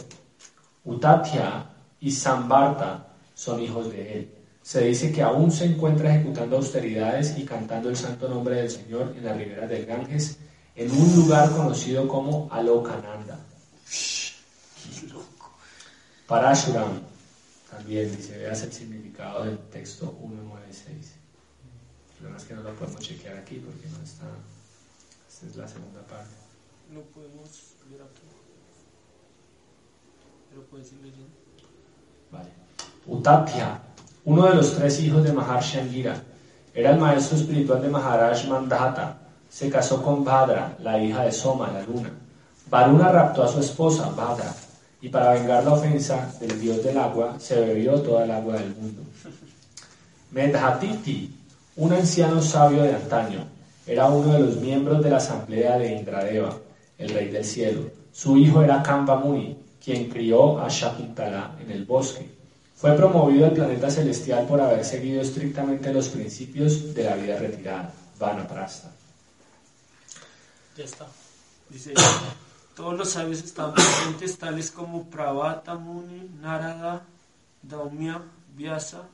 S1: Utatya y Sambarta son hijos de él. Se dice que aún se encuentra ejecutando austeridades y cantando el santo nombre del Señor en la ribera del Ganges, en un lugar conocido como Alokananda. Parashuram, también dice, veas el significado del texto 196. El problema es que no lo podemos chequear aquí porque no está. Esta es la segunda parte.
S5: No podemos ver aquí. Pero puedes ir leyendo.
S1: Vale. Utapya, uno de los tres hijos de Maharshi Angira, era el maestro espiritual de Maharaj Mandhata. Se casó con Bhadra, la hija de Soma, la luna. Varuna raptó a su esposa, Bhadra, y para vengar la ofensa del dios del agua, se bebió toda el agua del mundo. Medhatiti, un anciano sabio de antaño, era uno de los miembros de la asamblea de Indradeva. El rey del cielo. Su hijo era Kamba Muni, quien crió a Shakuntala en el bosque. Fue promovido al planeta celestial por haber seguido estrictamente los principios de la vida retirada, Vanaprastha.
S5: Ya está. Dice, todos los sabios estaban presentes, tales como Pravata, Muni, Narada, Daumya, Vyasa,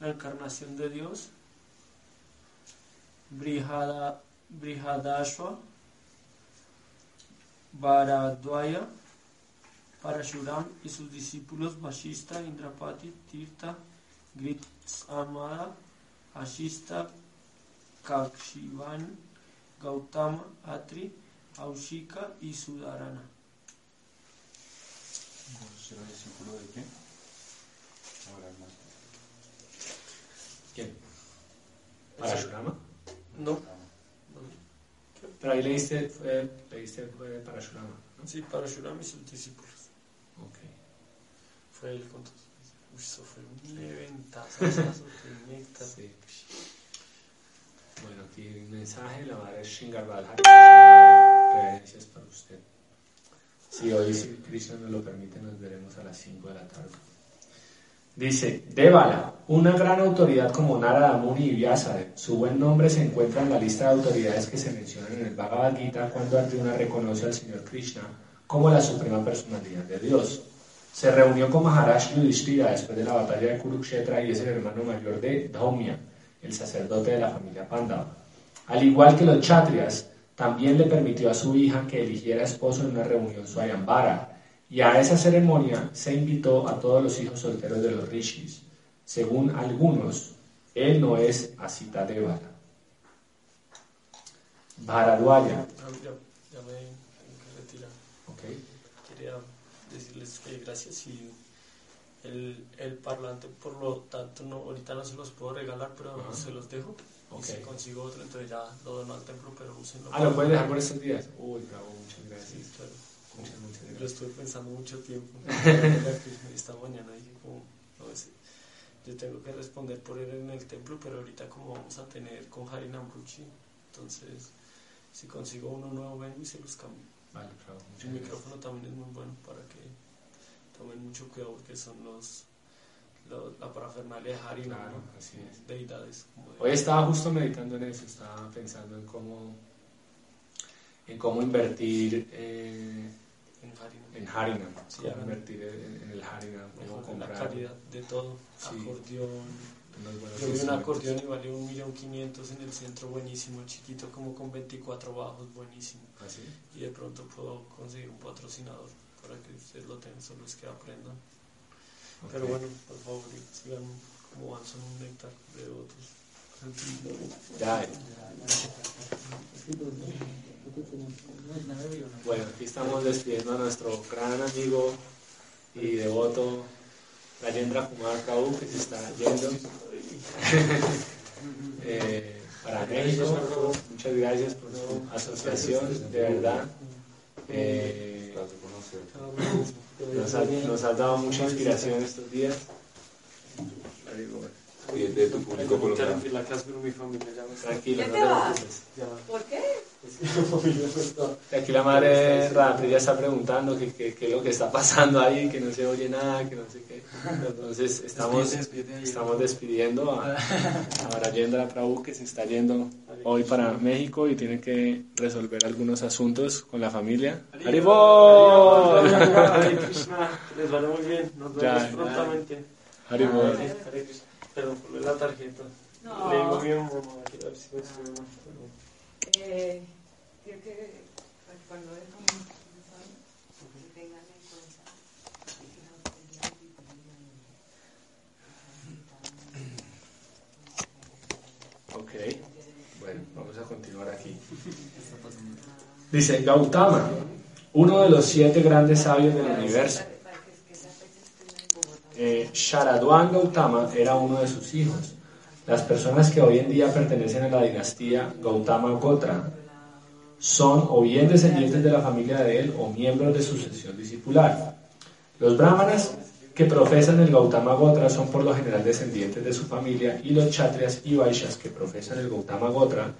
S5: la encarnación de Dios, Brihada, Brihadashva, Bharadwaya, Parashuram y sus discípulos Vashista, Indrapati, Tirtha, Gritsamada, Ashista, Kakshivan, Gautama, Atri, Aushika y Sudarana.
S3: ¿Será discípulo de quién? Ahora.
S1: ¿Quién? ¿Parashurama?
S5: No,
S1: Pero ahí leíste, fue, leíste fue Parashurama, ¿no?
S5: sí, Parashuram y sus discípulos.
S1: Ok.
S5: Fue él con todos. Uy, eso fue un eventazo, asazo, qué néctar.
S1: Sí. Bueno, aquí un mensaje, la madre Shingar reverencias para usted. Si hoy, si Krishna nos lo permite, nos veremos a las 5 de la tarde. Dice, Devala, una gran autoridad como Narada Muni y Vyasa, su buen nombre se encuentra en la lista de autoridades que se mencionan en el Bhagavad Gita cuando Arjuna reconoce al Señor Krishna como la suprema personalidad de Dios. Se reunió con Maharaj Yudhishthira después de la batalla de Kurukshetra y es el hermano mayor de Dhaumya, el sacerdote de la familia Pandava. Al igual que los Kshatriyas, también le permitió a su hija que eligiera esposo en una reunión Swayambara, y a esa ceremonia se invitó a todos los hijos solteros de los rishis. Según algunos, él no es Asita Devala. Bharadwaya,
S5: Ah, ya, ya me tengo que retirar.
S1: ¿ok?
S5: Quería decirles que gracias y el, el parlante, por lo tanto, no, ahorita no se los puedo regalar, pero
S1: Ajá.
S5: se los dejo.
S1: Ok.
S5: Y si consigo otro, entonces ya lo dono al templo, pero úsenlo.
S1: Ah, ¿lo puedes dejar por estos días? Uy, bravo, muchas
S5: Sí,
S1: gracias.
S5: claro. Lo estuve pensando mucho tiempo. Esta mañana dije como, no sé, yo tengo que responder por él en el templo, pero ahorita como vamos a tener con Harinam Ruchi, entonces si consigo uno nuevo vengo y se los cambio.
S1: Vale, bravo,
S5: El
S1: gracias.
S5: micrófono también es muy bueno para que tomen mucho cuidado porque son los, los- la parafernalia de Harinam,
S1: Claro,
S5: ¿no?
S1: así es.
S5: deidades. Como de-
S1: Hoy estaba justo meditando en eso, estaba pensando en cómo, en cómo invertir eh,
S5: en Harinam.
S1: en Harinam,
S5: Sí,
S1: invertir en, en el Harinam,
S5: Mejor la
S1: comprar
S5: calidad de todo,
S1: Sí.
S5: acordeón. Yo vi un acordeón y valió un millón quinientos en el centro, buenísimo, chiquito, como con 24 bajos, buenísimo.
S1: ¿Ah, sí?
S5: Y de pronto puedo conseguir un patrocinador para que ustedes lo tengan, solo es que aprendan. Pero
S1: Ok.
S5: bueno, por favor, sigan como van, son un néctar de otros.
S1: Bueno, aquí estamos despidiendo a nuestro gran amigo y devoto Rajendra Kumar Prabhu, que se está yendo eh, para México. Muchas gracias por su asociación, de verdad. Eh, nos, ha- dado mucha inspiración estos días.
S3: Y de tu público colombiano.
S5: la casa, pero mi familia ya no
S6: ¿Ya
S1: no
S6: te
S1: preocupes.
S6: ¿Por qué?
S5: que.
S1: Aquí la madre Radri ya está preguntando qué qué- qué es lo que está pasando ahí, que no se oye nada, que no sé qué. Entonces estamos,
S2: ahí.
S1: estamos despidiendo a, a Rajendra Prabhu que se está yendo hoy para México y tiene que resolver algunos asuntos con la familia.
S5: Krishna, que les vaya muy bien. Nos vemos prontamente. Perdón, por la tarjeta. Le digo a
S6: No.
S5: mi mamá, quiero ver si me sube más, pero-
S6: Eh, creo que pues, cuando es como que tengan en cuenta
S1: Ok, bueno, vamos a continuar aquí. Dice Gautama, uno de los siete grandes sabios del universo.
S6: para que, que esa fecha esté en Bogotá.
S1: Eh, Sharadwan Gautama era uno de sus hijos. Las personas que hoy en día pertenecen a la dinastía Gautama Gotra son o bien descendientes de la familia de él o miembros de su sucesión discipular. Los brahmanas que profesan el Gautama Gotra son por lo general descendientes de su familia y los kshatriyas y vaishyas que profesan el Gautama Gotra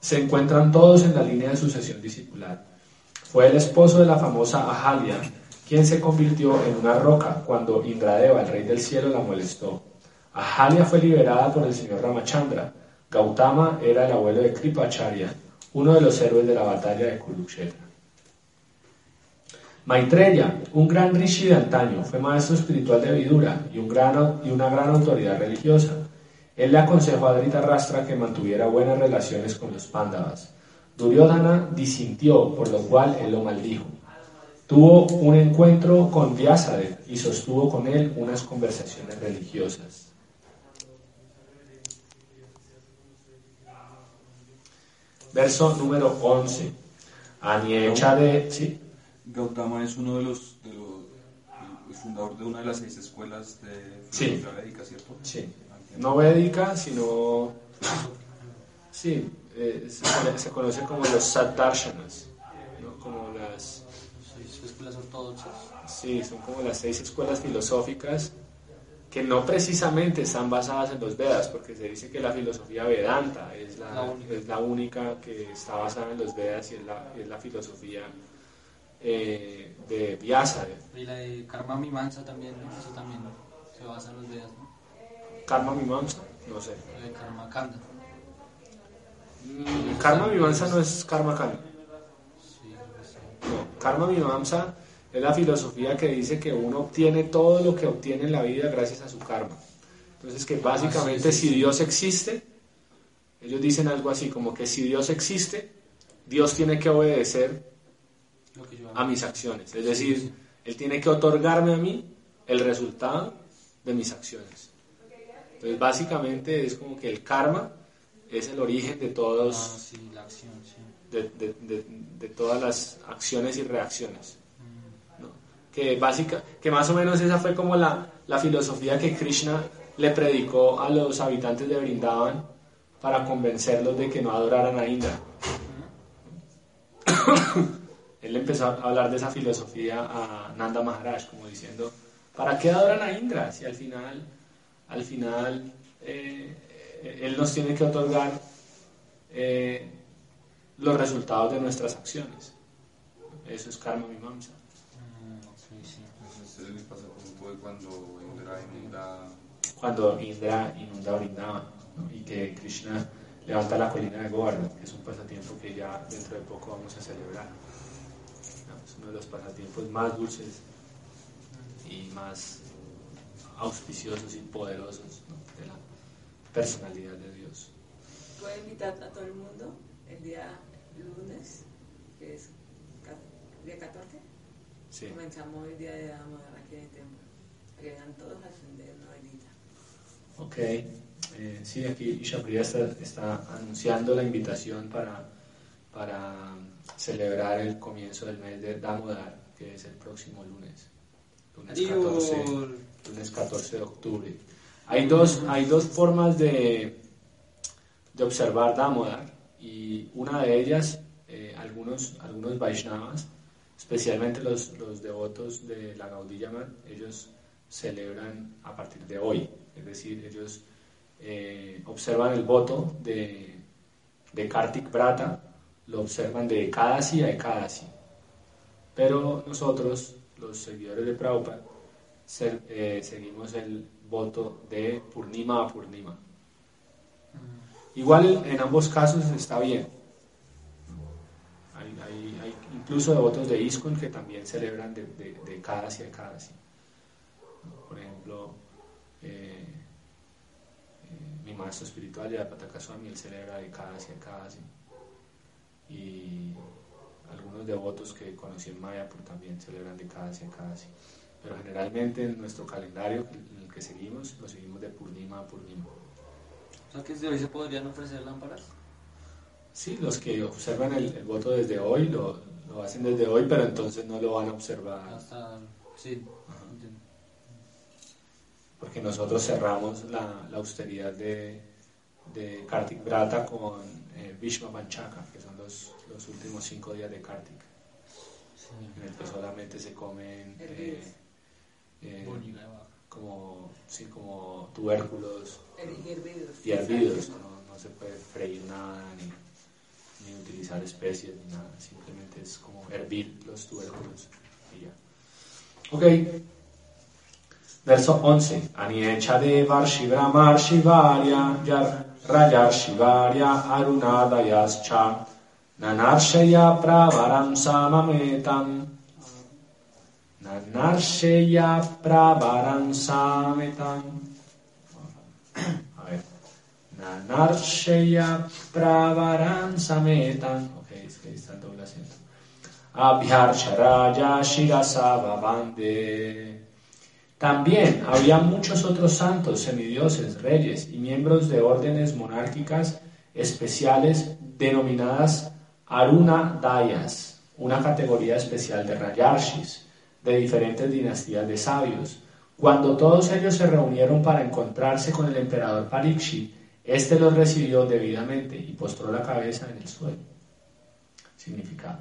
S1: se encuentran todos en la línea de sucesión discipular. Fue el esposo de la famosa Ahalia, quien se convirtió en una roca cuando Indradeva, el rey del cielo, la molestó. Ahalia fue liberada por el señor Ramachandra. Gautama era el abuelo de Kripacharya, uno de los héroes de la batalla de Kurukshetra. Maitreya, un gran rishi de antaño, fue maestro espiritual de Vidura y, una gran autoridad religiosa. Él le aconsejó a Dhritarashtra que mantuviera buenas relaciones con los Pándavas. Duryodhana disintió, por lo cual él lo maldijo. Tuvo un encuentro con Vyasadeva y sostuvo con él unas conversaciones religiosas. Verso número 11. Aniecha de... ¿sí?
S3: Gautama es uno de los, de los fundador de una de las seis escuelas de
S1: Sí.
S3: védica, ¿cierto?
S1: Sí. No védica, sino... Sí, eh, se, se conoce como los Saddarshanas, ¿no? como las...
S2: Escuelas ortodoxas.
S1: Sí, son como las seis escuelas filosóficas que no precisamente están basadas en los Vedas, porque se dice que la filosofía Vedanta es la,
S2: La única.
S1: es la única que está basada en los Vedas y es la, es la filosofía eh, de Vyasadeva.
S2: Y la de Karma Mimansa también, ¿no? Eso también se basa en los Vedas, ¿no?
S1: Karma Mimamsa, no sé.
S2: La de Karma Kanda.
S1: Mm, Karma Mimamsa no es Karma Kanda.
S2: Sí, creo que sí.
S1: No, Karma Mimamsa es la filosofía que dice que uno obtiene todo lo que obtiene en la vida gracias a su karma. Entonces que básicamente
S2: Ah, sí, sí,
S1: si. Dios existe, ellos dicen algo así como que si Dios existe, Dios tiene que obedecer a mis acciones. Es decir, Él tiene que otorgarme a mí el resultado de mis acciones. Entonces básicamente es como que el karma es el origen de todos
S2: Ah, sí, la acción, sí.
S1: De, de- de- todas las acciones y reacciones. Que, básica, que más o menos esa fue como la, la filosofía que Krishna le predicó a los habitantes de Brindavan para convencerlos de que no adoraran a Indra. Él empezó a hablar de esa filosofía a Nanda Maharaj, como diciendo, ¿para qué adoran a Indra? Si al final, al final eh, eh, Él nos tiene que otorgar eh, los resultados de nuestras acciones. Eso es karma mimamsa.
S2: Mm, sí, sí.
S3: Ese es el pasatiempo de cuando Indra inunda
S1: Cuando Indra inunda Vrindavan ¿no? y que Krishna levanta la colina de Govardhan, que es un pasatiempo que ya dentro de poco vamos a celebrar. ¿no? Es uno de los pasatiempos más dulces y más auspiciosos y poderosos ¿no? de la personalidad de Dios.
S6: Puedo invitar a todo el mundo el día lunes, que es día 14.
S1: Sí.
S6: Comenzamos el día de amor aquí en el templo. Que vengan todos a encender una velita.
S1: Ok, eh, sí, aquí Ishapriya está, está anunciando la invitación para, para celebrar el comienzo del mes de Damodar, que es el próximo lunes, lunes 14,
S2: Dios.
S1: lunes 14 de octubre. Hay dos, hay dos formas de, de observar Damodar y una de ellas, eh, algunos, algunos Vaishnavas, especialmente los, los devotos de la Gaudiya Math, ellos celebran a partir de hoy, es decir, ellos eh, observan el voto de, de Kartik Brata, lo observan de Ekadasi a Ekadasi, pero nosotros, los seguidores de Prabhupada, eh, seguimos el voto de Purnima a Purnima. Igual en ambos casos está bien. Hay, incluso devotos de ISKCON que también celebran de, de, de Kadasi a Kadasi. Por ejemplo, eh, eh, mi maestro espiritual, Yadapataka Swami, él celebra de Kadasi a Kadasi. Y algunos devotos que conocí en Mayapur también celebran de Kadasi a Kadasi. Pero generalmente en nuestro calendario, en el que seguimos, lo seguimos de Purnima a Purnima.
S2: O sea que desde hoy se podrían ofrecer lámparas.
S1: Sí, los que observan el, el voto desde hoy lo, lo hacen desde hoy, pero entonces no lo van a observar
S2: Hasta. Sí, entiendo.
S1: porque nosotros cerramos la, la austeridad de, de Kartik Brata con eh, Bhishma Panchaka, que son los, los últimos cinco días de Kartik,
S2: Sí.
S1: en el que solamente se comen eh, eh. Como, sí, como tubérculos
S6: Y hervidos.
S1: y hervidos, no, no se puede freír nada ni ni utilizar especies ni nada, simplemente es como hervir los tubérculos y ya. Ok, verso 11. Aniecha de Varshivramar Shivarya Yar Rayar Shivarya Arunadayascha Nanarshaya Pravaram Samametam Nanarshaya Pravaram Sametam. A ver. Nanarshaya Pravaram Sametam. Ok, es que está el doble acento Abhyarcharaya también había muchos otros santos, semidioses, reyes y miembros de órdenes monárquicas especiales denominadas Aruna Dayas, una categoría especial de Rayarshis, de diferentes dinastías de sabios. Cuando todos ellos se reunieron para encontrarse con el emperador Parikshit, éste los recibió debidamente y postró la cabeza en el suelo. Significado.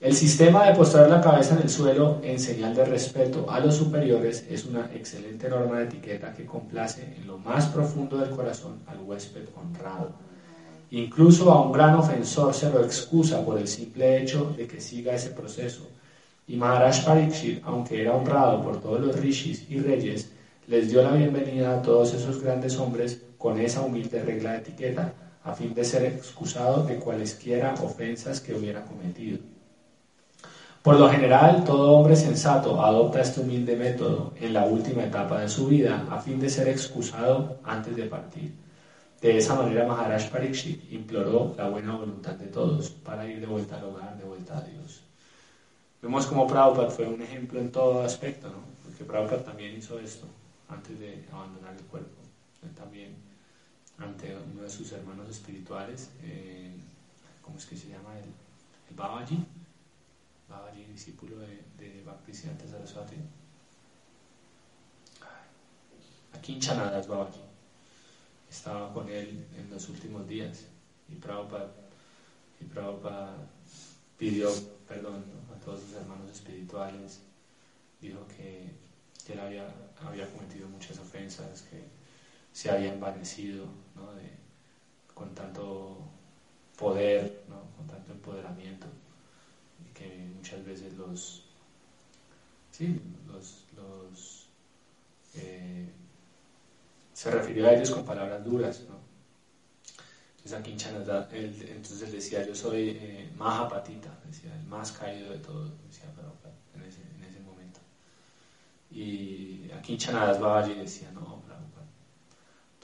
S1: El sistema de postrar la cabeza en el suelo en señal de respeto a los superiores es una excelente norma de etiqueta que complace en lo más profundo del corazón al huésped honrado. Incluso a un gran ofensor se lo excusa por el simple hecho de que siga ese proceso. Y Maharaj Parikshit, aunque era honrado por todos los rishis y reyes, les dio la bienvenida a todos esos grandes hombres con esa humilde regla de etiqueta, a fin de ser excusado de cualesquiera ofensas que hubiera cometido. Por lo general, todo hombre sensato adopta este humilde método en la última etapa de su vida a fin de ser excusado antes de partir. De esa manera, Maharaj Parikshit imploró la buena voluntad de todos para ir de vuelta al hogar, de vuelta a Dios. Vemos como Prabhupada fue un ejemplo en todo aspecto, ¿no? porque Prabhupada también hizo esto antes de abandonar el cuerpo. Él también, ante uno de sus hermanos espirituales, eh, ¿cómo es que se llama? El, el Babaji Babaji, discípulo de, de Bhaktisiddhanta Saraswati. Aquí en Chanadas Babaji estaba con él en los últimos días y Prabhupada, y Prabhupada pidió perdón ¿no? Todos sus hermanos espirituales, dijo que, que él había, cometido muchas ofensas, que se había envanecido con tanto poder, con tanto empoderamiento que muchas veces los eh, se refirió a ellos con palabras duras, ¿no? Entonces él, entonces decía, yo soy eh, Mahapatita, decía, el más caído de todos, decía Prabhupada en ese, en ese momento. Y aquí Chanadas Babaji decía, no, Prabhupada,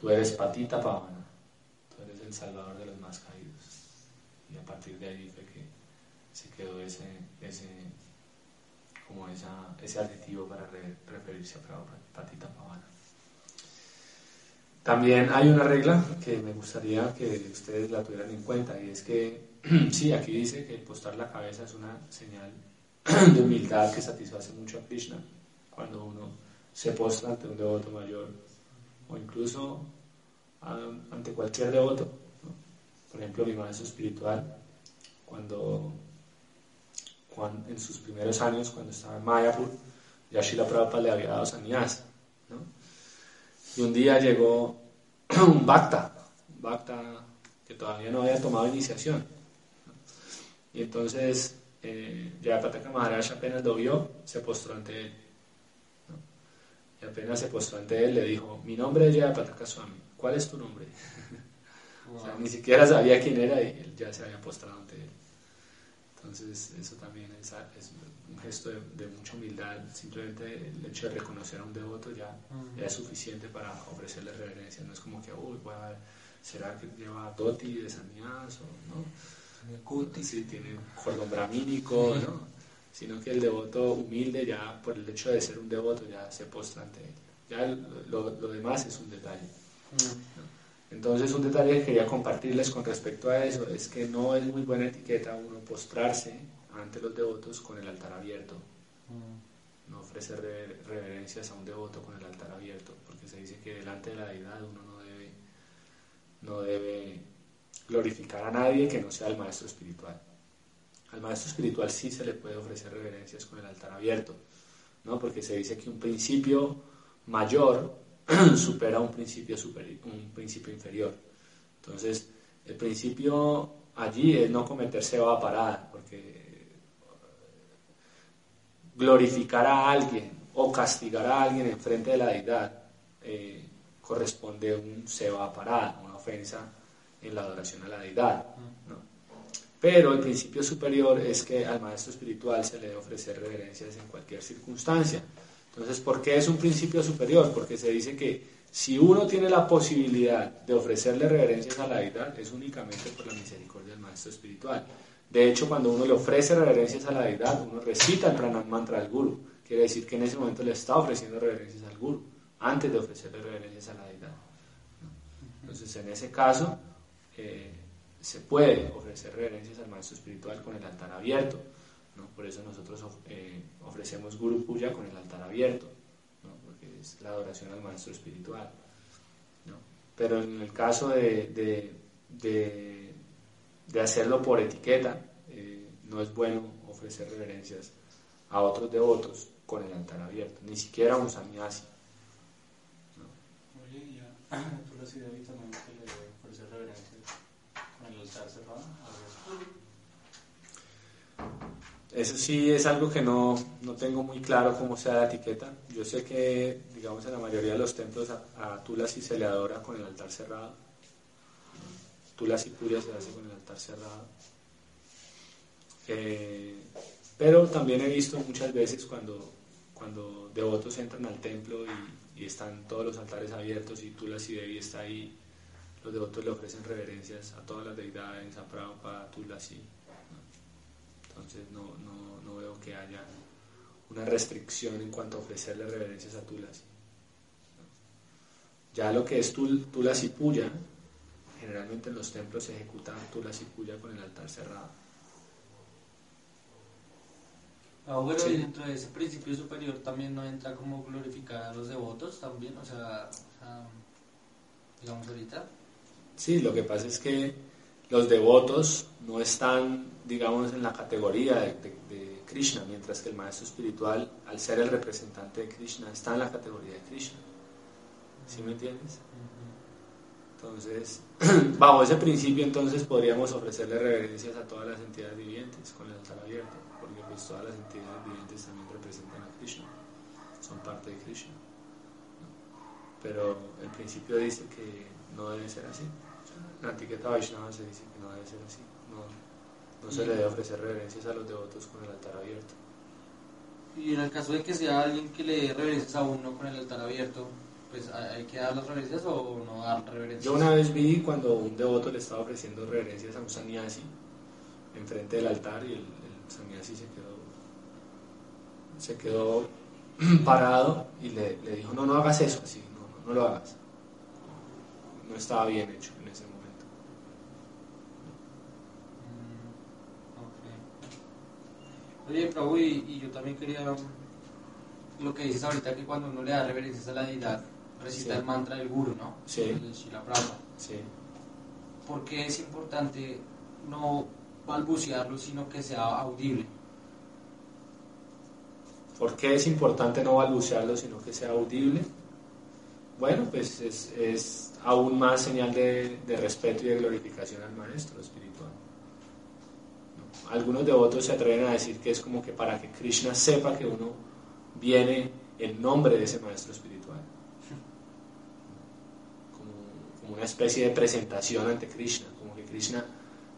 S1: tú eres Patita Pavana, tú eres el salvador de los más caídos. Y a partir de ahí fue que se quedó ese, ese, como esa, ese adjetivo para re, referirse a Patita Pavana. También hay una regla que me gustaría que ustedes la tuvieran en cuenta y es que, sí, aquí dice que postar la cabeza es una señal de humildad que satisface mucho a Krishna cuando uno se postra ante un devoto mayor o incluso ante cualquier devoto. Por ejemplo, mi maestro espiritual, cuando en sus primeros años, cuando estaba en Mayapur, Yashila Prabhupada le había dado sannyas. Y un día llegó un Bhakta, un Bhakta que todavía no había tomado iniciación. Y entonces eh, Jayapataka Maharaj apenas lo vio, se postró ante él. ¿no? Y apenas se postró ante él, le dijo, mi nombre es Jayapataka Swami, ¿cuál es tu nombre? Wow. o sea, ni siquiera sabía quién era y él ya se había postrado ante él. Entonces, eso también es, es un gesto de, de, mucha humildad. Simplemente el hecho de reconocer a un devoto ya, uh-huh. ya es suficiente para ofrecerle reverencia. No es como que, uy, voy a ¿será que lleva doti de sannyas o no? Kuti, sí, tiene cordón bramínico, ¿no? Sino que el devoto humilde ya, por el hecho de ser un devoto, ya se postra ante él. Ya lo, lo demás es un detalle. ¿no? Entonces un detalle que quería compartirles con respecto a eso es que no es muy buena etiqueta uno postrarse ante los devotos con el altar abierto. No ofrecer reverencias a un devoto con el altar abierto, porque se dice que delante de la deidad uno no debe, no debe glorificar a nadie que no sea el maestro espiritual. Al maestro espiritual sí se le puede ofrecer reverencias con el altar abierto, ¿no? porque se dice que un principio mayor supera un principio, superior, un principio inferior. Entonces, el principio allí es no cometer ceba parada, porque glorificar a alguien o castigar a alguien en frente de la deidad eh, corresponde un seba parada, una ofensa en la adoración a la deidad. Pero el principio superior es que al maestro espiritual se le debe ofrecer reverencias en cualquier circunstancia. Entonces, ¿por qué es un principio superior? Porque se dice que si uno tiene la posibilidad de ofrecerle reverencias a la deidad, es únicamente por la misericordia del maestro espiritual. De hecho, cuando uno le ofrece reverencias a la deidad, uno recita el pranam mantra del guru. Quiere decir que en ese momento le está ofreciendo reverencias al guru, antes de ofrecerle reverencias a la deidad. Entonces, en ese caso, eh, se puede ofrecer reverencias al maestro espiritual con el altar abierto. Por eso nosotros eh, ofrecemos Guru Puya con el altar abierto, porque es la adoración al maestro espiritual. Pero en el caso de, de hacerlo por etiqueta, eh, no es bueno ofrecer reverencias a otros devotos con el altar abierto, ni siquiera a un sannyasi.
S4: Oye, y a también que le ofrecer reverencias con el altar cerrado.
S1: Eso sí es algo que no, no tengo muy claro cómo sea la etiqueta. Yo sé que, digamos, en la mayoría de los templos a, a Tulasi se le adora con el altar cerrado. Tulasi Puria se hace con el altar cerrado. Eh, pero también he visto muchas veces cuando, cuando devotos entran al templo y, están todos los altares abiertos y Tulasi Devi está ahí, los devotos le ofrecen reverencias a todas las deidades, a Prabhupada, Tulasi. Entonces no, no, no veo que haya una restricción en cuanto a ofrecerle reverencias a Tulasi. Ya lo que es tul, Tulasi Puya, generalmente en los templos se ejecuta Tulasi Puya con el altar cerrado.
S2: Ah, bueno,
S1: Sí.
S2: y dentro de ese principio superior también no entra como glorificar a los devotos también, o sea, o sea, digamos ahorita.
S1: Sí, lo que pasa es que los devotos no están, digamos, en la categoría de, de- de Krishna, mientras que el maestro espiritual, al ser el representante de Krishna, está en la categoría de Krishna. ¿Sí me entiendes? Entonces, bajo ese principio, entonces podríamos ofrecerle reverencias a todas las entidades vivientes con el altar abierto, porque pues todas las entidades vivientes también representan a Krishna, son parte de Krishna. Pero el principio dice que no debe ser así. La etiqueta Vaishnava se dice que no debe ser así. No, no se le debe ofrecer reverencias a los devotos con el altar abierto.
S2: Y en el caso de que sea alguien que le dé reverencias a uno con el altar abierto, pues hay que dar las reverencias o no dar reverencias.
S1: Yo una vez vi cuando un devoto le estaba ofreciendo reverencias a un sannyasi enfrente del altar y el, el sannyasi se quedó, se quedó parado y le, le dijo, no, no hagas eso así, no, no, no lo hagas. No estaba bien hecho en ese momento.
S2: Mm. Oye, Prabhu, y, y yo también quería lo que dices ahorita, que cuando uno le da reverencias a la deidad, recita
S1: Sí.
S2: el mantra del guru, ¿no?
S1: Sí.
S2: El Shila.
S1: Sí.
S2: ¿Por qué es importante no balbucearlo, sino que sea audible?
S1: ¿Por qué es importante no balbucearlo, sino que sea audible? Bueno, pues es, es aún más señal de, de respeto y de glorificación al maestro espiritual. ¿no? Algunos devotos se atreven a decir que es como que para que Krishna sepa que uno viene en nombre de ese maestro espiritual. Como, una especie de presentación ante Krishna, como que Krishna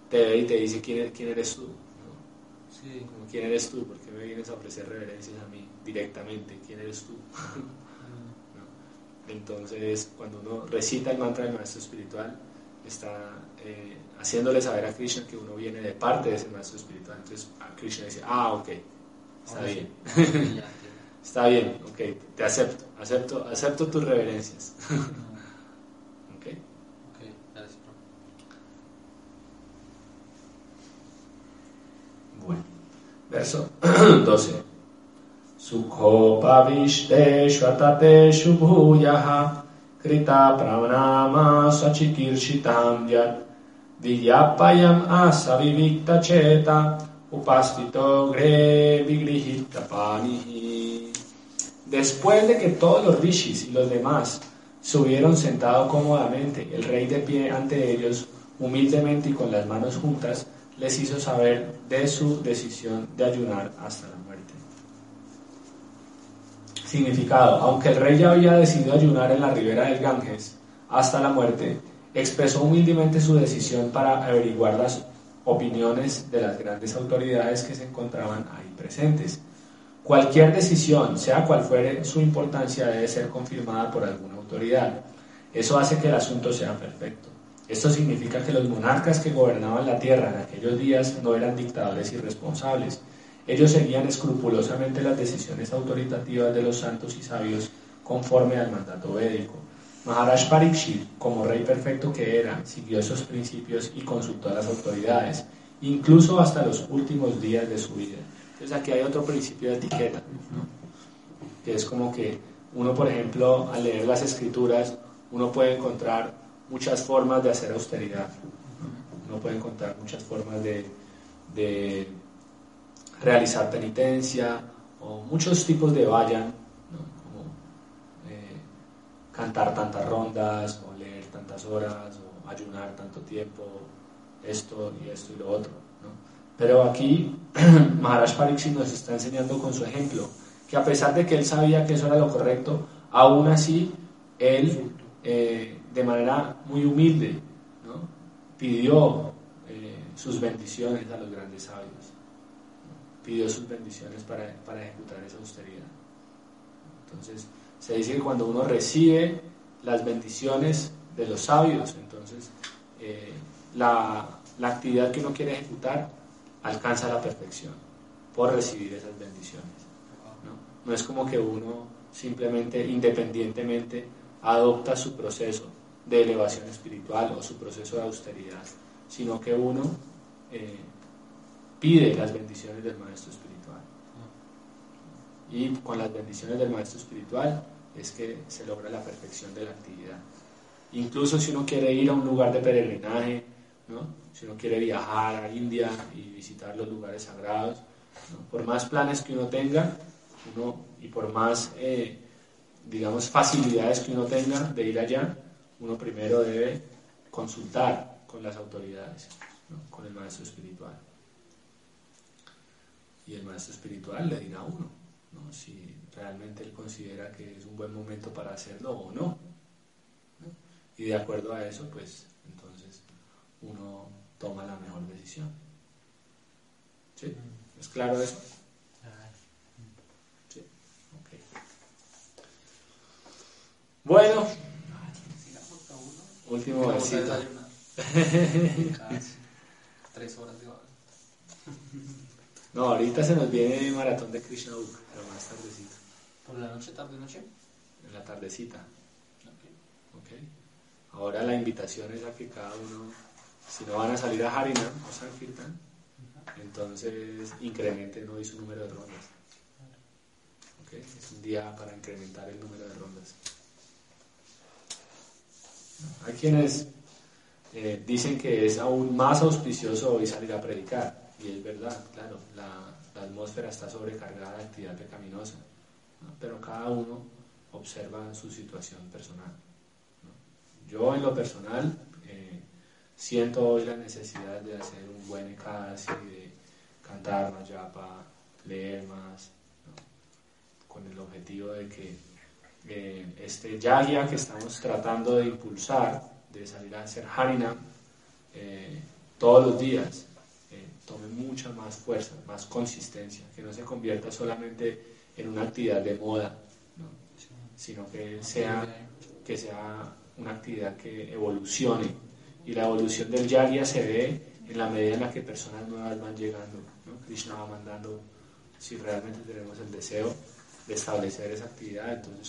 S1: te ve y te dice quién, quién eres tú. ¿no?
S2: Sí.
S1: Como, ¿Quién eres tú? ¿Por qué me vienes a ofrecer reverencias a mí directamente? ¿Quién eres tú? ¿No? Entonces, cuando uno recita el mantra del maestro espiritual, está eh, haciéndole saber a Krishna que uno viene de parte de ese maestro espiritual. Entonces, a Krishna dice, ah, ok, está
S2: Ahora
S1: bien,
S2: sí,
S1: está bien, ok, te acepto, acepto, acepto tus reverencias. ok.
S2: Ok, gracias, Prabhu.
S1: Bueno, verso 12. Sukhopavishteshu atateshu bhuyaha krita pranama sachikirchitam yat vidyapayam asa vivikta cheta upastito gre vigrihita panihi. Después de que todos los rishis y los demás se hubieron sentado cómodamente, el rey de pie ante ellos Humildemente y con las manos juntas, les hizo saber de su decisión de ayunar hasta la muerte. Significado. Aunque el rey ya había decidido ayunar en la ribera del Ganges hasta la muerte, expresó humildemente su decisión para averiguar las opiniones de las grandes autoridades que se encontraban ahí presentes. Cualquier decisión, sea cual fuere su importancia, debe ser confirmada por alguna autoridad. Eso hace que el asunto sea perfecto. Esto significa que los monarcas que gobernaban la tierra en aquellos días no eran dictadores irresponsables. Ellos seguían escrupulosamente las decisiones autoritativas de los santos y sabios conforme al mandato védico. Maharaj Parikshit, como rey perfecto que era, siguió esos principios y consultó a las autoridades, incluso hasta los últimos días de su vida. Entonces aquí hay otro principio de etiqueta, ¿no? que es como que uno, por ejemplo, al leer las escrituras, uno puede encontrar muchas formas de hacer austeridad, ¿no? puede encontrar muchas formas de, de realizar penitencia o muchos tipos de vayan cantar tantas rondas, o leer tantas horas, o ayunar tanto tiempo, esto y esto y lo otro. ¿no? Pero aquí Maharaj Pariksit nos está enseñando con su ejemplo que a pesar de que él sabía que eso era lo correcto, aún así él eh, de manera muy humilde pidió eh, sus bendiciones a los grandes sabios, pidió sus bendiciones para, para ejecutar esa austeridad. Entonces, se dice que cuando uno recibe las bendiciones de los sabios, entonces eh, la, la, actividad que uno quiere ejecutar alcanza la perfección por recibir esas bendiciones. no es como que uno simplemente, independientemente, adopta su proceso de elevación espiritual o su proceso de austeridad, sino que uno eh, pide las bendiciones del Maestro Espiritual. Y con las bendiciones del Maestro Espiritual es que se logra la perfección de la actividad. Incluso si uno quiere ir a un lugar de peregrinaje, ¿no? si uno quiere viajar a India y visitar los lugares sagrados, por más planes que uno tenga uno, y por más, eh, digamos, facilidades que uno tenga de ir allá, uno primero debe consultar con las autoridades, con el maestro espiritual. Y el maestro espiritual le dirá a uno, ¿no? si realmente él considera que es un buen momento para hacerlo o no. Y de acuerdo a eso, pues entonces uno toma la mejor decisión. ¿Sí? ¿Es claro eso? Sí. Ok. Bueno. Último besito.
S2: Tres horas de
S1: No, ahorita se nos viene el maratón de Krishna Book, pero más tardecito.
S2: ¿Por la noche, tarde, noche?
S1: En la tardecita. Okay. Ahora la invitación es a que cada uno, si no van a salir a Harinam o Sankirtan, entonces incrementen hoy su número de rondas. Okay. Es un día para incrementar el número de rondas. Hay quienes eh, dicen que es aún más auspicioso hoy salir a predicar, y es verdad, claro, la, la atmósfera está sobrecargada de actividad pecaminosa pero cada uno observa su situación personal. Yo en lo personal eh, siento hoy la necesidad de hacer un buen ekadasi, de cantar más yapa, leer más, con el objetivo de que eh, este yagya que estamos tratando de impulsar, de salir a hacer harinam eh, todos los días, tome mucha más fuerza, más consistencia, que no se convierta solamente en una actividad de moda, sino que sea, que sea una actividad que evolucione. Y la evolución del yagya se ve en la medida en la que personas nuevas van llegando. Krishna va mandando, si realmente tenemos el deseo de establecer esa actividad, entonces